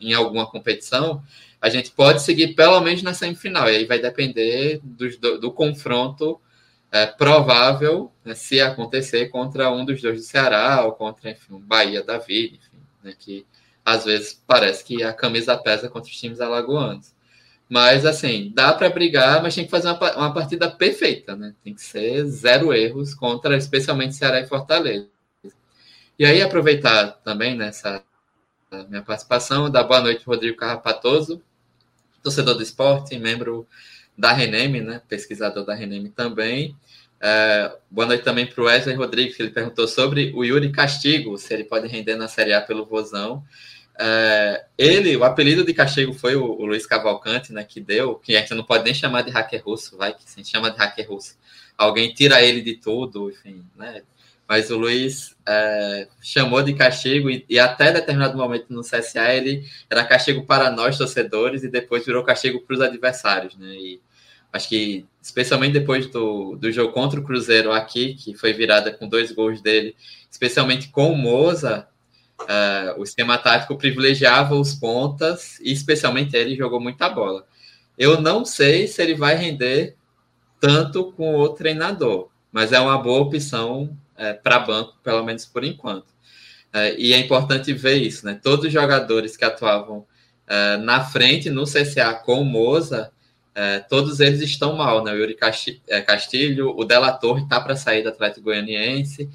em, alguma competição, a gente pode seguir pelo menos na semifinal. E aí vai depender do, do, do confronto é, provável né, se acontecer contra um dos dois do Ceará ou contra enfim, o Bahia da Vida, enfim, né, que às vezes parece que a camisa pesa contra os times alagoanos. Mas, assim, dá para brigar, mas tem que fazer uma, uma partida perfeita, né? Tem que ser zero erros contra, especialmente Ceará e Fortaleza. E aí, aproveitar também nessa minha participação, dar boa noite Rodrigo Carrapatoso, torcedor do esporte, membro da Reneme, né? Pesquisador da Reneme também. É, boa noite também para o Wesley Rodrigues, que ele perguntou sobre o Yuri Castigo, se ele pode render na Série A pelo Vozão. É, ele, o apelido de Castigo foi o, o, Luiz Cavalcante, né, que deu, que a gente não pode nem chamar de hacker russo, vai que gente chama de hacker russo. Alguém tira ele de tudo, enfim, né? Mas o Luiz é, chamou de castigo e, e, até determinado momento no CSA ele era castigo para nós torcedores e depois virou castigo para os adversários, né? E acho que especialmente depois do, do jogo contra o Cruzeiro aqui, que foi virada com dois gols dele, especialmente com o Moza, Uh, o esquema tático privilegiava os pontas e especialmente ele jogou muita bola. Eu não sei se ele vai render tanto com o treinador, mas é uma boa opção é, para banco, pelo menos por enquanto. É, e é importante ver isso, né? Todos os jogadores que atuavam é, na frente no CCA com o Moza, é, todos eles estão mal, né? O Yuri é, Castilho, o Della Torre está para sair do Atlético Goianiense,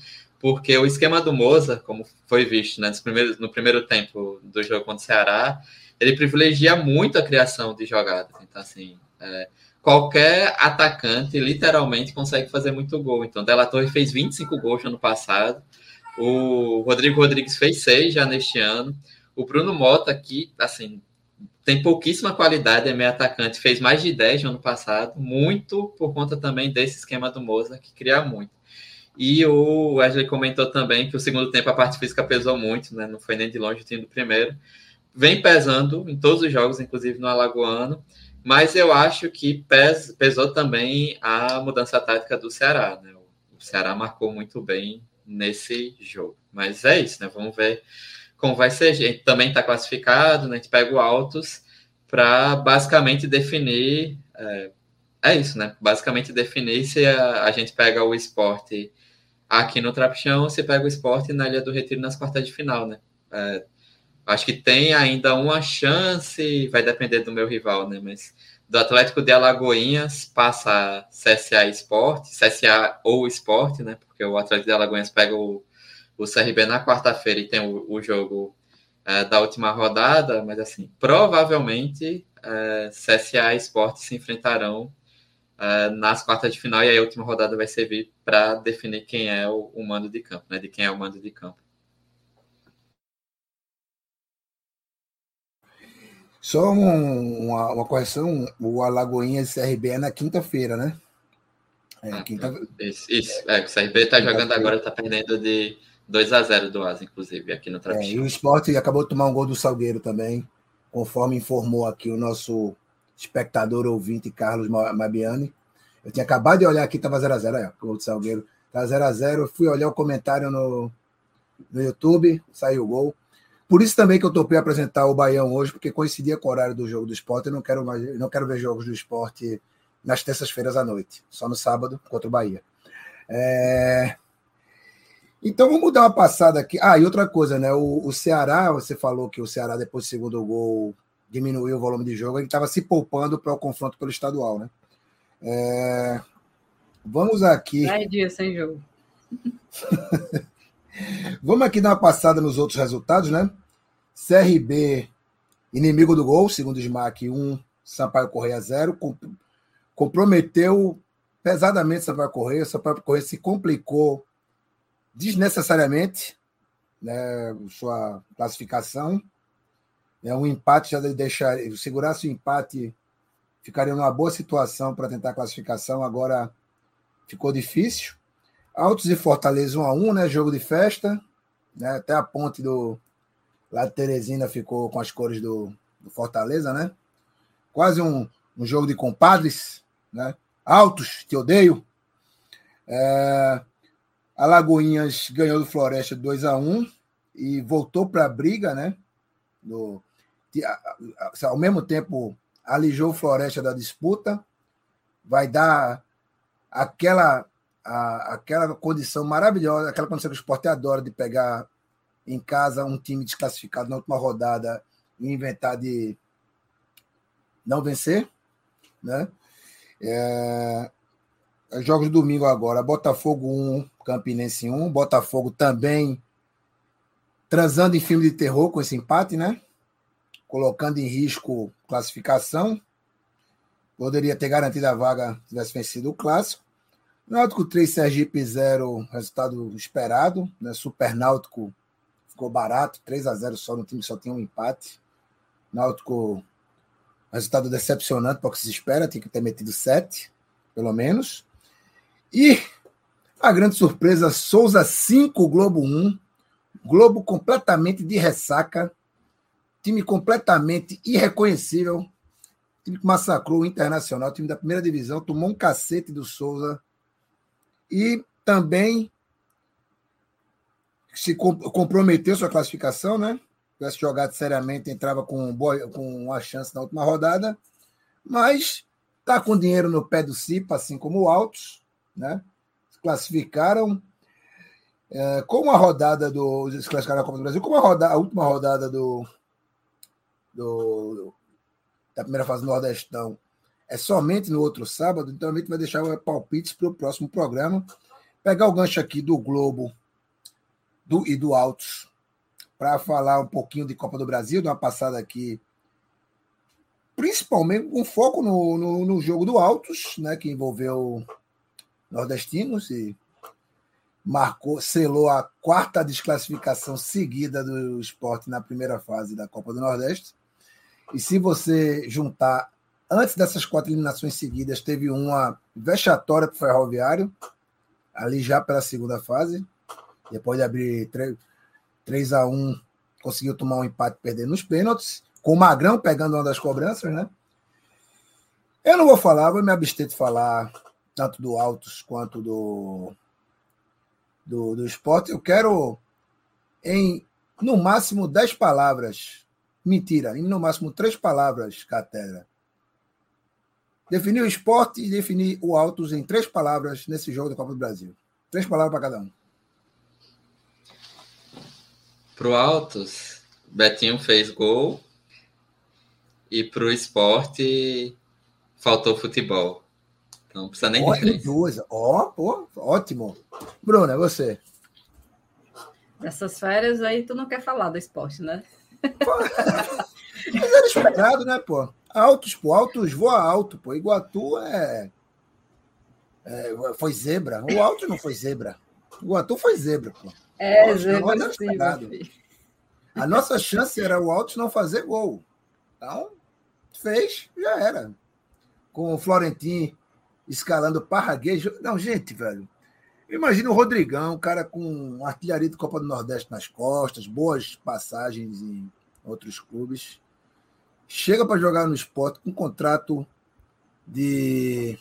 porque o esquema do Moza, como foi visto né, no primeiro tempo do jogo contra o Ceará, ele privilegia muito a criação de jogadas. Então, assim, é, qualquer atacante literalmente consegue fazer muito gol. Então, Della Torre fez 25 gols no ano passado, o Rodrigo Rodrigues fez 6 já neste ano, o Bruno Mota, que, assim, tem pouquíssima qualidade, é meio atacante, fez mais de 10 no ano passado, muito por conta também desse esquema do Moza, que cria muito. E o Wesley comentou também que o segundo tempo a parte física pesou muito, né? Não foi nem de longe o time do primeiro. Vem pesando em todos os jogos, inclusive no Alagoano, mas eu acho que pes, pesou também a mudança tática do Ceará, né? O Ceará marcou muito bem nesse jogo. Mas é isso, né? Vamos ver como vai ser. A gente também está classificado, né? A gente pega o Altos para basicamente definir. É, é, isso, né? Basicamente definir se a, a gente pega o esporte Aqui no Trapichão, você pega o esporte na Ilha do Retiro nas quartas de final, né? É, acho que tem ainda uma chance, vai depender do meu rival, né? Mas do Atlético de Alagoinhas passa CSA Esporte, CSA ou Esporte, né? Porque o Atlético de Alagoinhas pega o, o CRB na quarta-feira e tem o, o jogo é, da última rodada, mas assim, provavelmente é, CSA e Esporte se enfrentarão uh, nas quartas de final e aí a última rodada vai servir para definir quem é o, o, mando de campo, né? De quem é o mando de campo. Só um, uma, uma, correção, o Alagoinhas CRB é na quinta-feira, né? É, ah, quinta... Isso, isso. É, o CRB está jogando agora, está perdendo de 2 a 0 do Asa, inclusive, aqui no Trapichão. É, e o esporte acabou de tomar um gol do Salgueiro também, conforme informou aqui o nosso espectador ouvinte Carlos Mabiani. Eu tinha acabado de olhar aqui, estava 0x0, é, o Salgueiro. Estava 0x0, eu fui olhar o comentário no, no YouTube, saiu o gol. Por isso também que eu topei apresentar o Baião hoje, porque coincidia com o horário do jogo do esporte. Eu não quero, mais, não quero ver jogos do esporte nas terças-feiras à noite, só no sábado contra o Bahia. É... Então vamos dar uma passada aqui. Ah, e outra coisa, né? O, o Ceará, você falou que o Ceará, depois do segundo gol, diminuiu o volume de jogo, ele estava se poupando para o confronto pelo estadual, né? É... Vamos aqui. 10 dias sem jogo. Vamos aqui dar uma passada nos outros resultados, né? CRB, inimigo do gol, segundo o SMAC, 1, Sampaio Correia 0. Comprometeu pesadamente Sampaio Correia. Sampaio Correia se complicou desnecessariamente né, sua classificação. É, um empate já deixar, segurasse o empate, ficaria numa boa situação para tentar a classificação. Agora ficou difícil. Altos e Fortaleza 1 a 1 né? Jogo de festa. Né? Até a ponte do lá de Teresina ficou com as cores do, do Fortaleza, né? Quase um, um jogo de compadres, né? Altos, te odeio. É, Alagoinhas ganhou do Floresta 2 a 1 e voltou para a briga, né? Ao mesmo tempo, alijou Floresta da disputa, vai dar aquela, a, aquela condição maravilhosa, aquela condição que o esporte adora de pegar em casa um time desclassificado na última rodada e inventar de não vencer, né? É, jogos de domingo agora, Botafogo 1, Campinense 1, Botafogo também transando em filme de terror com esse empate, né? Colocando em risco classificação. Poderia ter garantido a vaga se tivesse vencido o clássico. Náutico 3, Sergipe 0, resultado esperado. Né? Super Náutico ficou barato, 3 a 0 só no time só tinha um empate. Náutico, resultado decepcionante para o que se espera, tinha que ter metido 7, pelo menos. E a grande surpresa, Souza 5, Globo 1. Globo completamente de ressaca. Time completamente irreconhecível. Time que massacrou o Internacional, time da primeira divisão, tomou um cacete do Souza. E também se comprometeu sua classificação, né? Tivesse jogado seriamente, entrava com, boa, com uma chance na última rodada. Mas está com dinheiro no pé do Cipa, assim como o Altos, né? classificaram é, com a rodada do. Eles classificaram a Copa do Brasil, com a, roda, a última rodada do, do, da primeira fase do Nordestão é somente no outro sábado, então a gente vai deixar palpites para o próximo programa. Pegar o gancho aqui do Globo do, e do Altos para falar um pouquinho de Copa do Brasil, dar uma passada aqui principalmente com foco no, no, no, jogo do Altos, né, que envolveu nordestinos e marcou, selou a quarta desclassificação seguida do esporte na primeira fase da Copa do Nordeste. E se você juntar, antes dessas quatro eliminações seguidas, teve uma vexatória para o Ferroviário, ali já pela segunda fase. Depois de abrir 3, 3 a 1 conseguiu tomar um empate perdendo nos pênaltis, com o Magrão pegando uma das cobranças, né? Eu não vou falar, vou me abster de falar tanto do Altos quanto do, do, do esporte. Eu quero, em no máximo dez palavras, mentira, em no máximo três palavras, Catedra, definir o esporte e definir o Altos em três palavras nesse jogo da Copa do Brasil. Três palavras para cada um. Pro Altos, Betinho fez gol. E pro esporte, faltou futebol. Não precisa nem de três. Duas. Ó, pô, ótimo. Bruna, você. Nessas férias aí, tu não quer falar do esporte, né? *laughs* Mas era esperado, né, pô? Altos, pô, altos voa alto, pô. Iguatu é... é. foi zebra. O alto não foi zebra. Iguatu foi zebra, pô. É, Altos, zebra. Sim, A nossa chance era o Altos não fazer gol. Então, fez, já era. Com o Florentino escalando parraguejo. Não, gente, velho. Imagina o Rodrigão, um cara com artilharia de Copa do Nordeste nas costas, boas passagens em outros clubes. Chega para jogar no esporte com contrato de.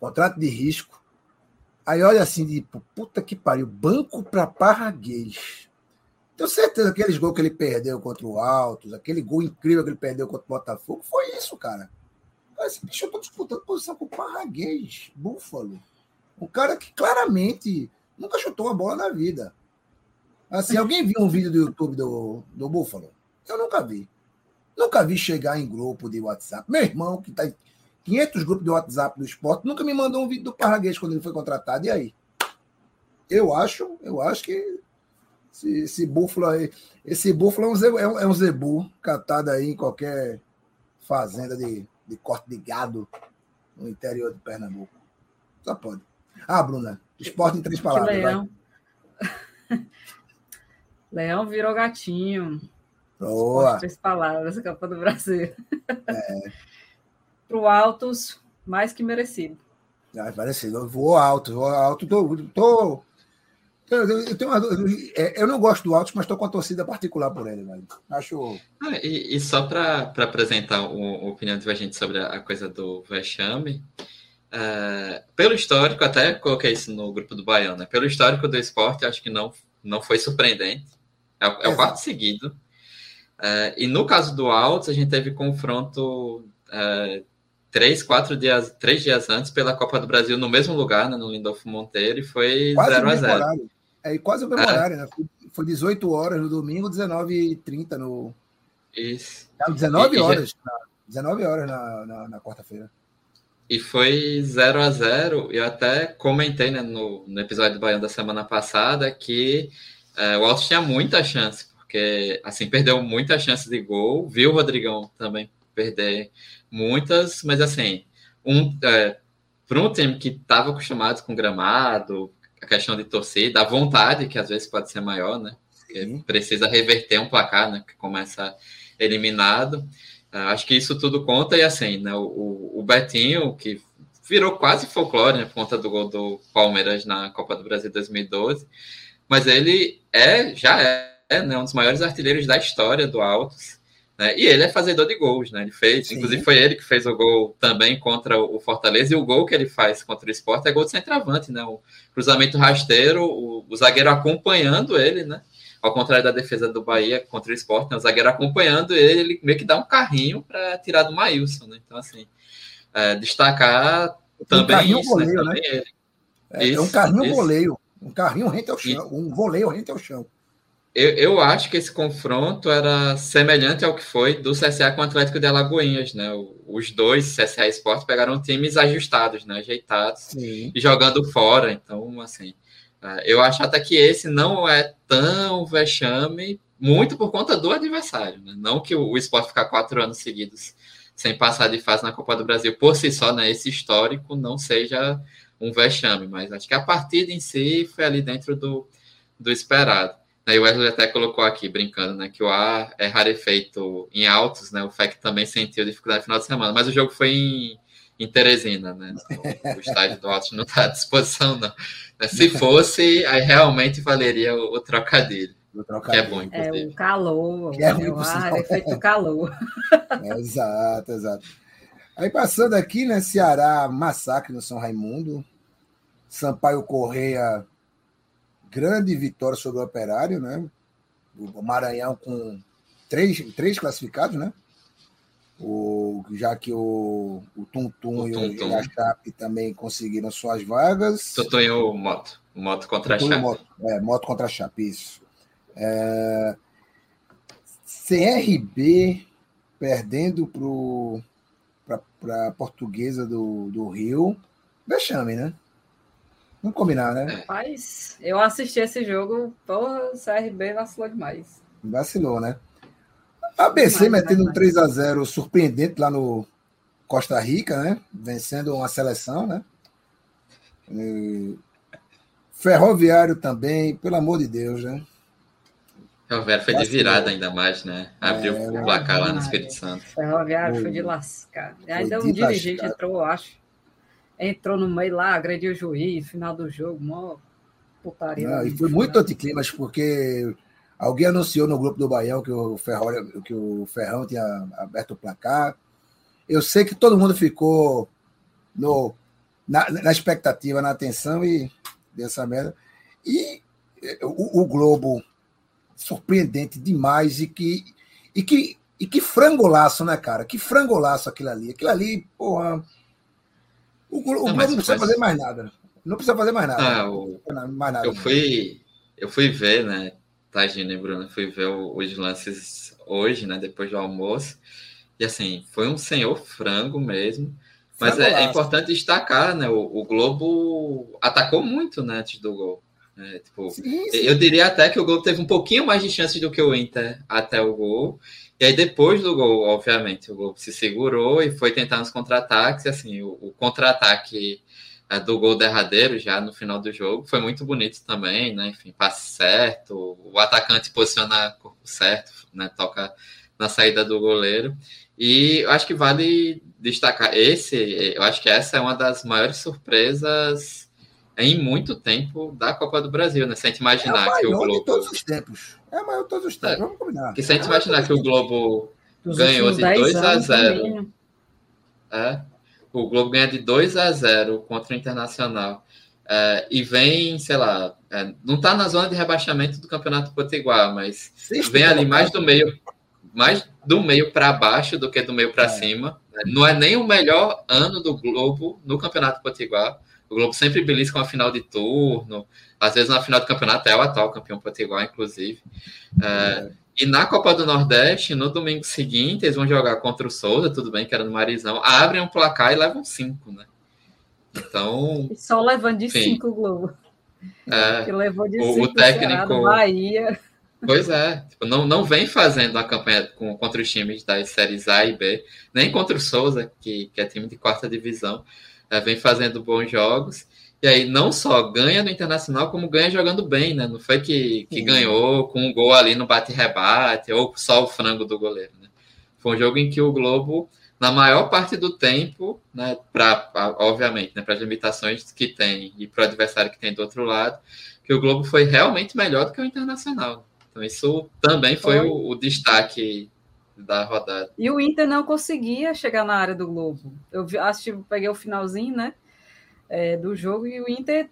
contrato de risco. Aí olha assim, de puta que pariu, banco para parraguês. Tenho certeza que aqueles gols que ele perdeu contra o Altos, aquele gol incrível que ele perdeu contra o Botafogo, foi isso, cara. Esse bicho eu tô disputando posição com o Parraguês, Búfalo. Um cara que claramente nunca chutou uma bola na vida. Assim, alguém viu um vídeo do YouTube do, do Búfalo? Eu nunca vi. Nunca vi chegar em grupo de WhatsApp. Meu irmão, que está em 500 grupos de WhatsApp do esporte, nunca me mandou um vídeo do Parraguês quando ele foi contratado. E aí? Eu acho, eu acho que esse, esse búfalo aí, esse búfalo é um, zebu, é um zebu catado aí em qualquer fazenda de de corte de gado no interior de Pernambuco. Só pode. Ah, Bruna, esporte em três palavras. Leão. *laughs* Leão virou gatinho. Boa. Três palavras, Copa do Brasil. É. *laughs* Para o Altos, mais que merecido. Ah, parecido. Voou alto, voou alto. Tô, tô, eu, eu, tenho uma, é, eu não gosto do Altos, mas estou com a torcida particular por ele, velho. Acho. Ah, e, e, só para apresentar uma opinião de a gente sobre a, a coisa do vexame, é, pelo histórico, até coloquei isso no grupo do Baiano, né? Pelo histórico do esporte, acho que não, não foi surpreendente. É, é o quarto seguido. É, e no caso do Altos, a gente teve confronto é, três, quatro dias, três dias antes pela Copa do Brasil no mesmo lugar, né, no Lindolfo Monteiro, e foi 0 a 0 É, quase o mesmo é. horário, né? Foi 18 horas no domingo, 19h30 no. Isso. Não, 19 e, horas. Já... Na, 19 horas na, na, na quarta-feira. E foi 0 a 0 Eu até comentei né, no, no episódio do Baiano da semana passada que é, o Altos tinha muita chance, porque assim, perdeu muita chance de gol, viu o Rodrigão também perder muitas, mas assim, um, é, para um time que estava acostumado com gramado, a questão de torcida, a vontade, que às vezes pode ser maior, né? precisa reverter um placar, né? Que começa eliminado. Uh, acho que isso tudo conta, e assim, né? O, o Betinho, que virou quase folclore, né? Por conta do gol do Palmeiras na Copa do Brasil 2012, mas ele é, já é, né, um dos maiores artilheiros da história do Altos. Né? E ele é fazedor de gols, né? Ele fez, Sim. inclusive foi ele que fez o gol também contra o Fortaleza, e o gol que ele faz contra o Sport é gol de centroavante, né? O cruzamento rasteiro, o, o zagueiro acompanhando ele, né? Ao contrário da defesa do Bahia contra o Sport, né? o zagueiro acompanhando ele, ele meio que dá um carrinho para tirar do Maílson, né? Então, assim, é, destacar também um isso, né? voleio, né? Também é, isso, é, um carrinho isso. voleio, um carrinho rente ao chão, um voleio rente ao chão eu, eu acho que esse confronto era semelhante ao que foi do CSA com o Atlético de Alagoinhas, né? Os dois, CSA e Sport, pegaram times ajustados, né? Ajeitados Sim. e jogando fora. Então, assim, é, eu acho até que esse não é tão vexame, muito por conta do adversário, né? Não que o Sport ficar quatro anos seguidos sem passar de fase na Copa do Brasil por si só, né? Esse histórico não seja um vexame, mas acho que a partida em si foi ali dentro do, do esperado. E o Wesley até colocou aqui, brincando, né, que o ar é rarefeito em altos, né? O FEC também sentiu dificuldade no final de semana, mas o jogo foi em, em Teresina, né? O, o estádio do Altos não está à disposição, não. Se fosse, aí realmente valeria o, o trocadilho. O trocadilho. Que é bom, inclusive. É o calor, que é né, o ar é feito calor. É, *laughs* exato, exato. Aí passando aqui, né? Ceará, massacre no São Raimundo. Sampaio Correia grande vitória sobre o Operário, né? O Maranhão com três, três classificados, né? O, já que o, o Tum Tum, e, o, a Chape também conseguiram suas vagas. Tum e o Moto. Moto contra a Chape. Moto, é, Moto contra a Chape, isso. É, CRB perdendo para a portuguesa do, do Rio. Vexame, né? Vamos combinar, né? Mas eu assisti esse jogo, porra, o CRB vacilou demais. Vacilou, né? ABC demais, metendo um 3x0 surpreendente lá no Costa Rica, né? Vencendo uma seleção, né? E... Ferroviário também, pelo amor de Deus, né? Ferroviário foi de virada ainda mais, né? Abriu é, o placar lá no Espírito Santo. Ferroviário foi de lascar. Ainda um dirigente entrou, acho entrou no meio lá, agrediu o juiz, final do jogo, mó putaria. Não, e foi muito anticlimas, porque alguém anunciou no grupo do Baião que o, Ferrol, que o Ferrão tinha aberto o placar. Eu sei que todo mundo ficou no, na, na expectativa, na atenção e dessa merda. E o, o, Globo, surpreendente demais, e que, e que, e que frangolaço, né, cara? Que frangolaço aquilo ali. Aquilo ali, porra o, o não, não precisa fazer mais nada. Não precisa fazer mais nada. Ah, o... mais nada. Eu fui, eu fui ver, né? Tadinho, né, Bruno? Fui ver os lances hoje, né? Depois do almoço. E assim, foi um senhor frango mesmo. Mas é, é, importante destacar, né? O, o, Globo atacou muito né, antes do gol. É, tipo, sim, sim. Eu diria até que o Globo teve um pouquinho mais de chances do que o Inter até o gol. E aí, depois do gol, obviamente, o Globo se segurou e foi tentar nos contra-ataques. Assim, o, o contra-ataque é, do gol derradeiro, já no final do jogo, foi muito bonito também, né? Enfim, passe certo, o atacante posiciona corpo certo, né? Toca na saída do goleiro. E eu acho que vale destacar esse, eu acho que essa é uma das maiores surpresas em muito tempo da Copa do Brasil, né? Se a gente imaginar é que o Globo. De todos os tempos. É a maior de todos os tempos, é. vamos combinar. Que se a gente é imaginar que o Globo ganhou de 2 a 0. É, o Globo ganha de 2 a 0 contra o Internacional. É, e vem, sei lá, é, não está na zona de rebaixamento do Campeonato Potiguar, mas Sim, vem ali mais do meio, mais do meio para baixo do que do meio para é. cima. Não é nem o melhor ano do Globo no Campeonato Potiguar. O Globo sempre belisca uma final de turno, às vezes na final do campeonato é o atual campeão potiguar, inclusive. É, e na Copa do Nordeste, no domingo seguinte, eles vão jogar contra o Souza, tudo bem que era no Marizão, abrem um placar e levam cinco, né? Então. E só levando de enfim, cinco o Globo. É, que levou de o, cinco o técnico. Bahia. Pois é, tipo, não, não vem fazendo a campanha com, contra os times das séries A e B, nem contra o Souza, que, que é time de quarta divisão, é, vem fazendo bons jogos. E aí não só ganha no Internacional, como ganha jogando bem, né? Não foi que, que ganhou com um gol ali no bate-rebate, ou só o frango do goleiro, né? Foi um jogo em que o Globo, na maior parte do tempo, né, para obviamente, né, para as limitações que tem e para o adversário que tem do outro lado, que o Globo foi realmente melhor do que o Internacional. Então isso também foi, foi. O, o destaque da rodada. E o Inter não conseguia chegar na área do Globo. Eu acho que peguei o finalzinho, né? É, do jogo e o Inter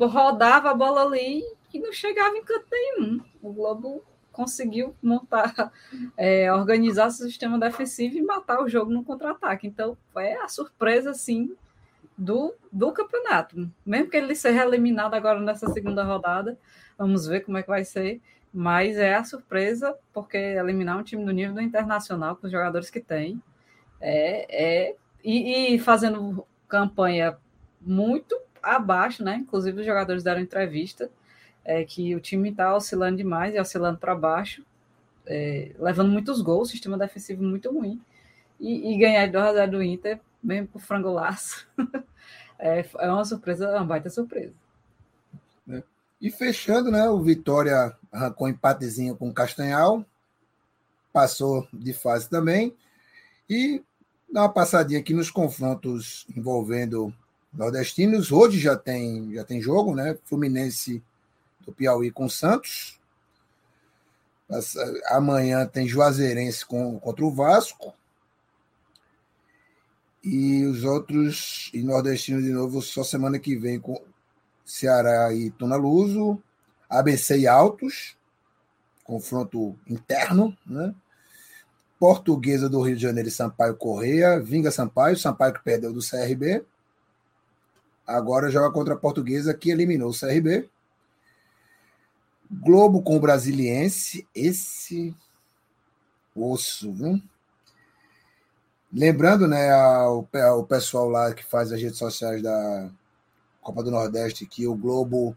rodava a bola ali e não chegava em canto nenhum. O Globo conseguiu montar, é, organizar seu sistema defensivo e matar o jogo no contra-ataque. Então, é a surpresa, assim, do, do campeonato. Mesmo que ele seja eliminado agora nessa segunda rodada, vamos ver como é que vai ser. Mas é a surpresa, porque eliminar um time do nível do internacional, com os jogadores que tem, é, é e, e fazendo campanha muito abaixo, né? Inclusive os jogadores deram entrevista é, que o time está oscilando demais e oscilando para baixo, é, levando muitos gols, sistema defensivo muito ruim. E, e ganhar de 2 a 0 do Inter, mesmo por frangolaço, *laughs* é, é uma surpresa, uma baita surpresa. É. E fechando, né? O Vitória arrancou um empatezinho com o Castanhal, passou de fase também. E dá uma passadinha aqui nos confrontos envolvendo nordestinos. Hoje já tem, já tem jogo, né? Fluminense do Piauí com Santos. Amanhã tem Juazeirense com, contra o Vasco. E os outros, e nordestinos de novo, só semana que vem com Ceará e Tuna Luso, ABC e Altos, confronto interno, né? Portuguesa do Rio de Janeiro e Sampaio Correia, Vinga Sampaio, Sampaio que perdeu do CRB. Agora joga contra a Portuguesa, que eliminou o CRB. Globo com o Brasiliense. Esse osso, viu? Lembrando, né, ao, ao pessoal lá que faz as redes sociais da Copa do Nordeste que o Globo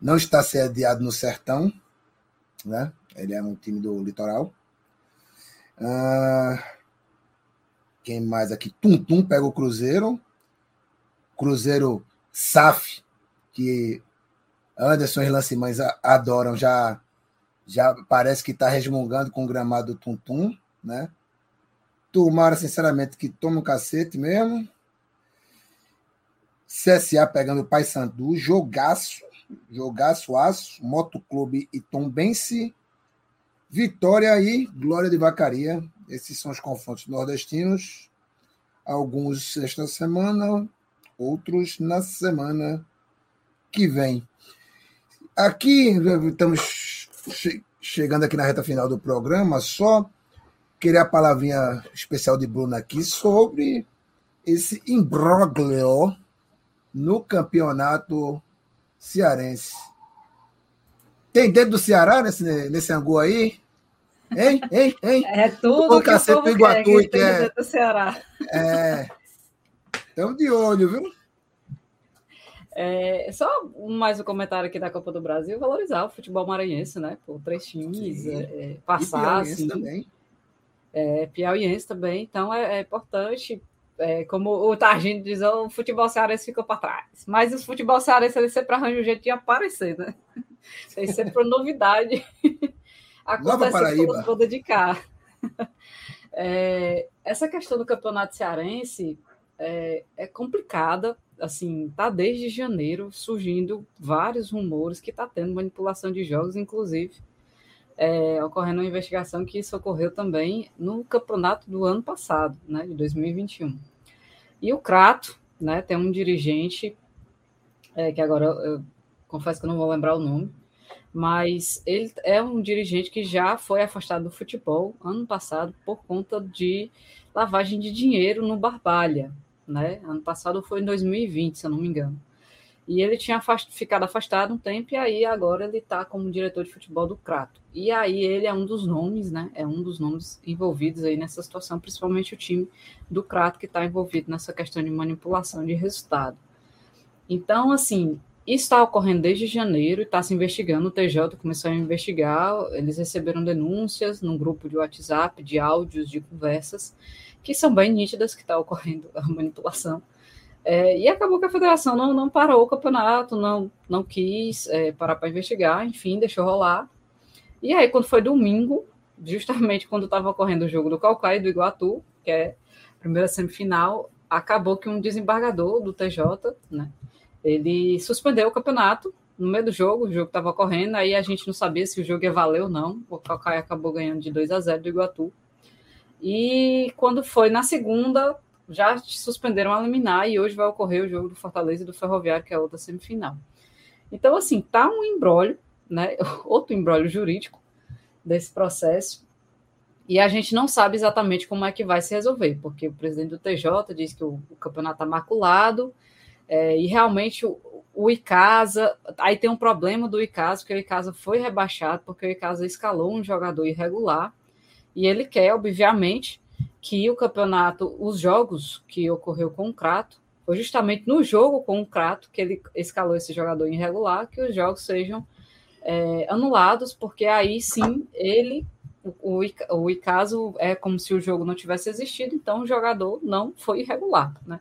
não está sediado no Sertão, né? Ele é um time do litoral. Ah, quem mais aqui? Tum Tum pega o Cruzeiro. Cruzeiro SAF, que Anderson e Lancimães adoram, já já parece que está resmungando com o gramado tum-tum, né? Tomara, sinceramente, que toma um cacete mesmo. CSA pegando o Paysandu, jogaço, jogaço aço, Motoclube e Tombense, Vitória e Glória de Vacaria. Esses são os confrontos nordestinos. Alguns esta semana, outros na semana que vem. Aqui estamos chegando aqui na reta final do programa, só queria a palavrinha especial de Bruno aqui sobre esse imbróglio no campeonato cearense. Tem dedo do Ceará nesse, nesse angu aí? Hein? Hein? Hein? É tudo o que o povo quer, que é, do Ceará. É, Estamos de olho, viu? É, só mais um comentário aqui da Copa do Brasil, valorizar o futebol maranhense, né? Por três times, é, é, passar, assim, também. É, piauiense também, então é, é importante, é, como o Targino diz, o futebol cearense ficou para trás, mas o futebol cearense ele sempre arranja um jeito de aparecer, né? *laughs* Tem sempre novidade. *laughs* Acontece vou dedicar. *laughs* É, essa questão do campeonato cearense é, é complicada, assim, tá desde janeiro surgindo vários rumores que está tendo manipulação de jogos, inclusive é, ocorrendo uma investigação que isso ocorreu também no campeonato do ano passado, né, de 2021. E o Crato, né, tem um dirigente, é, que agora eu, eu confesso que eu não vou lembrar o nome, mas ele é um dirigente que já foi afastado do futebol ano passado por conta de lavagem de dinheiro no Barbalha, né? Ano passado foi em 2020, se eu não me engano. E ele tinha afast ficado afastado um tempo e aí agora ele está como diretor de futebol do Crato. E aí ele é um dos nomes, né? É um dos nomes envolvidos aí nessa situação, principalmente o time do Crato que está envolvido nessa questão de manipulação de resultado. Então, assim, isso está ocorrendo desde janeiro e está se investigando. O TJ começou a investigar. Eles receberam denúncias num grupo de WhatsApp, de áudios, de conversas, que são bem nítidas que está ocorrendo a manipulação. É, e acabou que a federação não, não parou o campeonato, não, não quis é, parar para investigar, enfim, deixou rolar. E aí, quando foi domingo, justamente quando estava ocorrendo o jogo do Calcaia e do Iguatu, que é a primeira semifinal, acabou que um desembargador do TJ, né, ele suspendeu o campeonato no meio do jogo, o jogo estava correndo, aí a gente não sabia se o jogo ia valer ou não. O Calcaia acabou ganhando de 2 a 0 do Iguatu. E quando foi na segunda, já suspenderam a liminar e hoje vai ocorrer o jogo do Fortaleza e do Ferroviário, que é a outra semifinal. Então, assim, tá um embrólio, né? *laughs* Outro embrólio jurídico desse processo. E a gente não sabe exatamente como é que vai se resolver, porque o presidente do TJ diz que o, o campeonato está maculado, é, e realmente o, o Icasa, aí tem um problema do Icasa, porque o Icasa foi rebaixado, porque o Icasa escalou um jogador irregular, e ele quer, obviamente, que o campeonato, os jogos que ocorreu com o Crato, foi justamente no jogo com o Crato que ele escalou esse jogador irregular, que os jogos sejam é, anulados, porque aí sim ele, o, o, o Icaso é como se o jogo não tivesse existido, então o jogador não foi irregular. Né?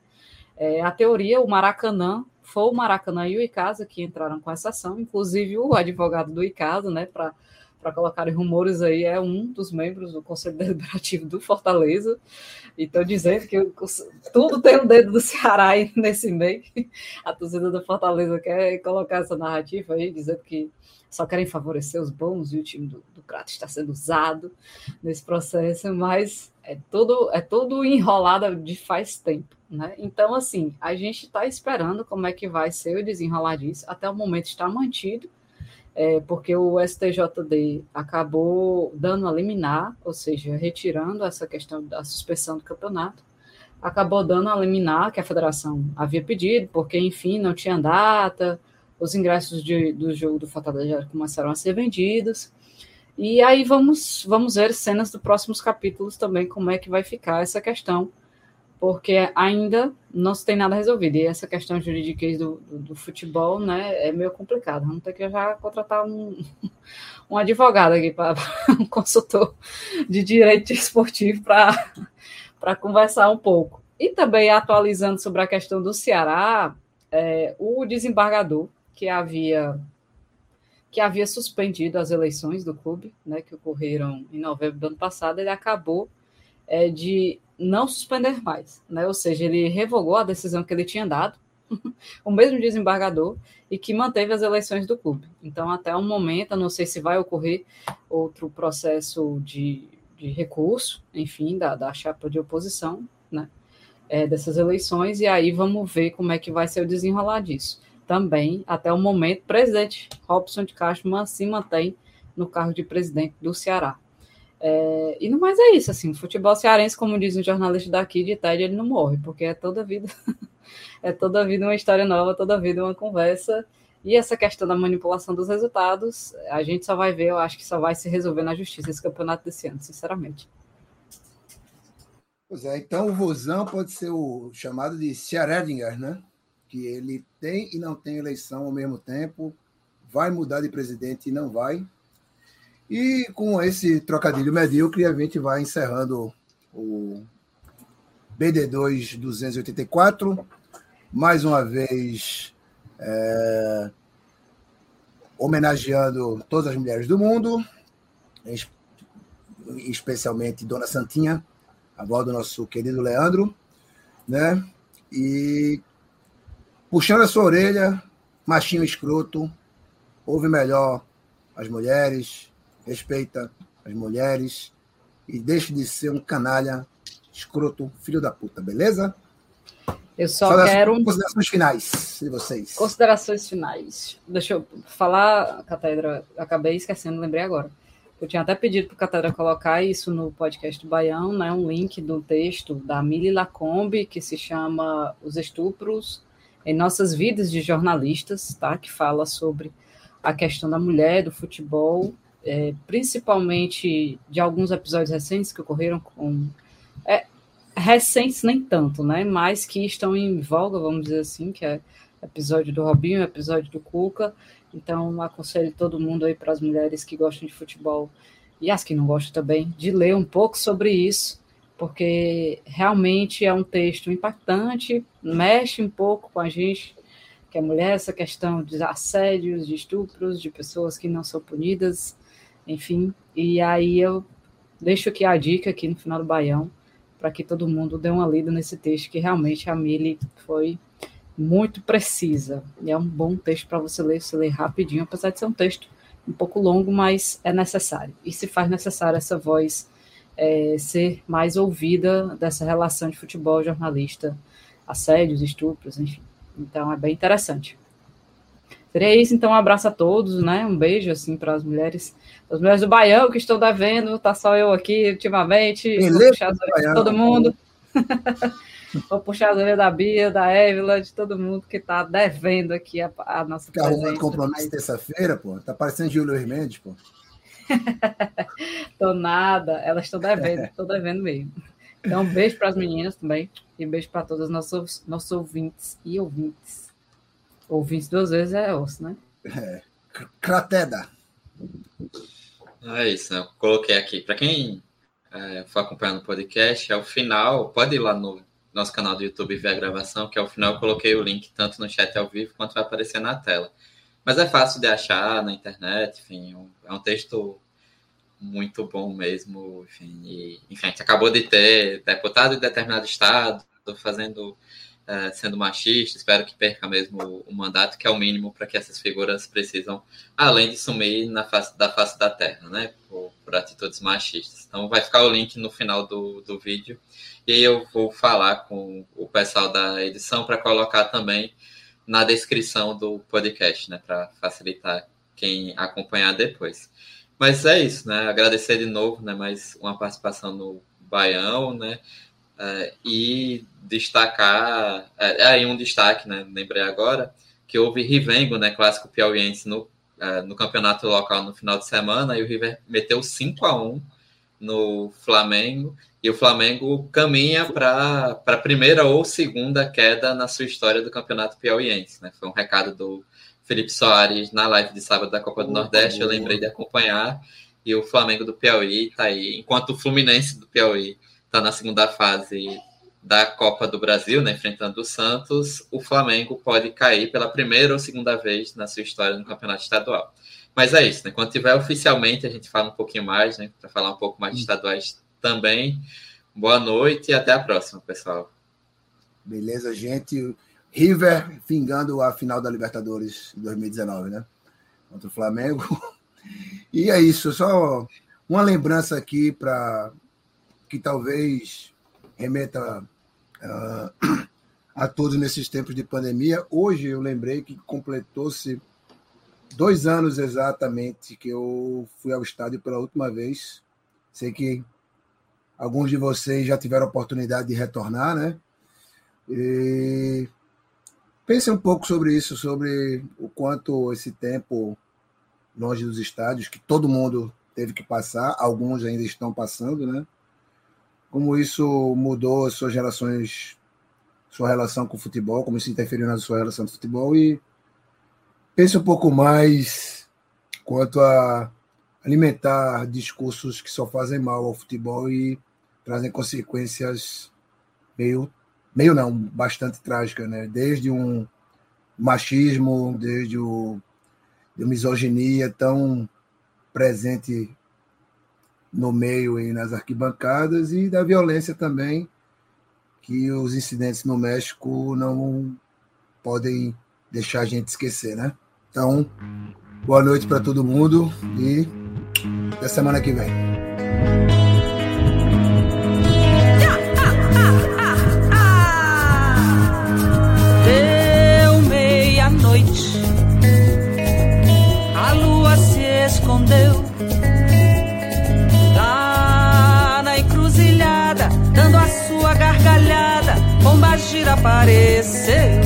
É, a teoria, o Maracanã, foi o Maracanã e o Icasa que entraram com essa ação, inclusive o advogado do Icasa, né, para para colocar rumores aí, é um dos membros do Conselho Deliberativo do Fortaleza. E estão dizendo que tudo tem um dedo do Ceará aí *laughs* nesse meio. A torcida do Fortaleza quer colocar essa narrativa aí, dizendo que só querem favorecer os bons e o time do, do Crato está sendo usado nesse processo, mas é tudo, é tudo enrolado de faz tempo. Né? Então, assim, a gente está esperando como é que vai ser o desenrolar disso. Até o momento está mantido é, porque o STJD acabou dando a liminar, ou seja, retirando essa questão da suspensão do campeonato, acabou dando a liminar que a federação havia pedido, porque, enfim, não tinha data, os ingressos de, do jogo do Fortaleza já começaram a ser vendidos, e aí vamos, vamos ver cenas dos próximos capítulos também, como é que vai ficar essa questão porque ainda não se tem nada resolvido. E essa questão jurídica do, do, do futebol né, é meio complicado. Vamos ter que já contratar um, *laughs* um advogado aqui, para *laughs* um consultor de direito esportivo para *laughs* conversar um pouco. E também atualizando sobre a questão do Ceará, é, o desembargador que havia que havia suspendido as eleições do clube, né, que ocorreram em novembro do ano passado, ele acabou é, de não suspender mais, né? Ou seja, ele revogou a decisão que ele tinha dado, *laughs* o mesmo desembargador, e que manteve as eleições do clube. Então, até o momento, eu não sei se vai ocorrer outro processo de, de recurso, enfim, da, da chapa de oposição, né? É, dessas eleições, e aí vamos ver como é que vai ser o desenrolar disso. Também, até o momento, o presidente Robson de Castro se mantém no cargo de presidente do Ceará. É, e no mais é isso, assim, o futebol cearense, como diz um jornalista daqui de TED, ele não morre, porque é toda vida, *laughs* é toda vida uma história nova, toda vida uma conversa, e essa questão da manipulação dos resultados, a gente só vai ver, eu acho que só vai se resolver na justiça esse campeonato desse ano, sinceramente. Pois é, então o Vozão pode ser o chamado de Cearedinger, né? Que ele tem e não tem eleição ao mesmo tempo, vai mudar de presidente e não vai, e com esse trocadilho medíocre, a gente vai encerrando o BD2 284. Mais uma vez, é, homenageando todas as mulheres do mundo. especialmente Dona Santinha, avó do nosso querido Leandro, né? E puxando a sua orelha, machinho escroto, ouve melhor as mulheres, respeita as mulheres e deixe de ser um canalha escroto, filho da puta, beleza? Eu só, só quero. Considerações finais de vocês. Considerações finais. Deixa eu falar, Catedra, acabei esquecendo, lembrei agora. Eu tinha até pedido para o Catedra colocar isso no podcast do Baião, né? Um link do texto da Mili Lacombe, que se chama Os Estupros em Nossas Vidas de Jornalistas, tá? Que fala sobre a questão da mulher, do futebol, é, principalmente de alguns episódios recentes que ocorreram com. É, recentes nem tanto, né? Mas que estão em voga, vamos dizer assim, que é episódio do Robinho, episódio do Cuca. Então, aconselho todo mundo aí para as mulheres que gostam de futebol e as que não gostam também, de ler um pouco sobre isso, porque realmente é um texto impactante, mexe um pouco com a gente, que é mulher, essa questão de assédios, de estupros, de pessoas que não são punidas, enfim. E aí eu deixo aqui a dica aqui no final do Baião, para que todo mundo dê uma lida nesse texto, que realmente a Mili foi muito precisa. E é um bom texto para você ler, você ler rapidinho, apesar de ser um texto um pouco longo, mas é necessário. E se faz necessário essa voz é, ser mais ouvida dessa relação de futebol, jornalista, assédios, estupros, enfim. Então é bem interessante. Seria isso, então um abraço a todos, né? Um beijo assim para as mulheres, as mulheres do Baião que estão devendo, tá só eu aqui ultimamente, puxar as todo mundo. *laughs* vou puxar as orelhas da Bia, da Évila, de todo mundo que está devendo aqui a, a nossa Fica presença. compromisso terça-feira, pô. Tá parecendo Júlio Mendes, pô. *laughs* tô nada, elas estão devendo, estou devendo mesmo. Então, um beijo para as meninas também, e um beijo para todos os nossos, nossos ouvintes e ouvintes. Ouvintes duas vezes é osso, né? É. Crateda. É isso, né? Eu coloquei aqui. Para quem é, for acompanhando o podcast, ao final, pode ir lá no nosso canal do YouTube ver a gravação, que ao final eu coloquei o link tanto no chat ao vivo quanto vai aparecer na tela. Mas é fácil de achar na internet, enfim, é um texto muito bom mesmo, enfim, e, enfim, a gente acabou de ter deputado de determinado estado fazendo é, sendo machista, espero que perca mesmo o mandato, que é o mínimo para que essas figuras precisam, além de sumir na face, da face da terra, né? Por, por, atitudes machistas. Então vai ficar o link no final do, do vídeo. E eu vou falar com o pessoal da edição para colocar também na descrição do podcast, né? Para facilitar quem acompanhar depois. Mas é isso, né? Agradecer de novo, né? Mais uma participação no Baião, né? Uh, e destacar, é, é, aí um destaque, né, lembrei agora, que houve Rivengo, né, clássico piauiense no, uh, no campeonato local no final de semana, e o River meteu 5 a 1 no Flamengo, e o Flamengo caminha para a primeira ou segunda queda na sua história do campeonato piauiense, né, foi um recado do Felipe Soares na live de sábado da Copa do Nordeste, eu lembrei de acompanhar, e o Flamengo do Piauí está aí, enquanto o Fluminense do Piauí está na segunda fase da Copa do Brasil, né, enfrentando o Santos, o Flamengo pode cair pela primeira ou segunda vez na sua história no campeonato estadual. Mas é isso, né? Quando tiver oficialmente, a gente fala um pouquinho mais, né? Para falar um pouco mais de estaduais também. Boa noite e até a próxima, pessoal. Beleza, gente. River fingando a final da Libertadores de 2019, né? Contra o Flamengo. *laughs* E é isso, só uma lembrança aqui para que talvez remeta uh, a todos nesses tempos de pandemia. Hoje eu lembrei que completou-se dois anos exatamente que eu fui ao estádio pela última vez. Sei que alguns de vocês já tiveram a oportunidade de retornar, né? E pense um pouco sobre isso, sobre o quanto esse tempo longe dos estádios, que todo mundo teve que passar, alguns ainda estão passando, né? Como isso mudou as suas relações, sua relação com o futebol, como isso interferiu na sua relação com o futebol e pense um pouco mais quanto a alimentar discursos que só fazem mal ao futebol e trazem consequências meio, meio não, bastante trágicas, né? Desde um machismo, desde o de misoginia tão presente no meio e nas arquibancadas, e da violência também, que os incidentes no México não podem deixar a gente esquecer, né? Então, boa noite para todo mundo e até semana que vem. Encruzilhada,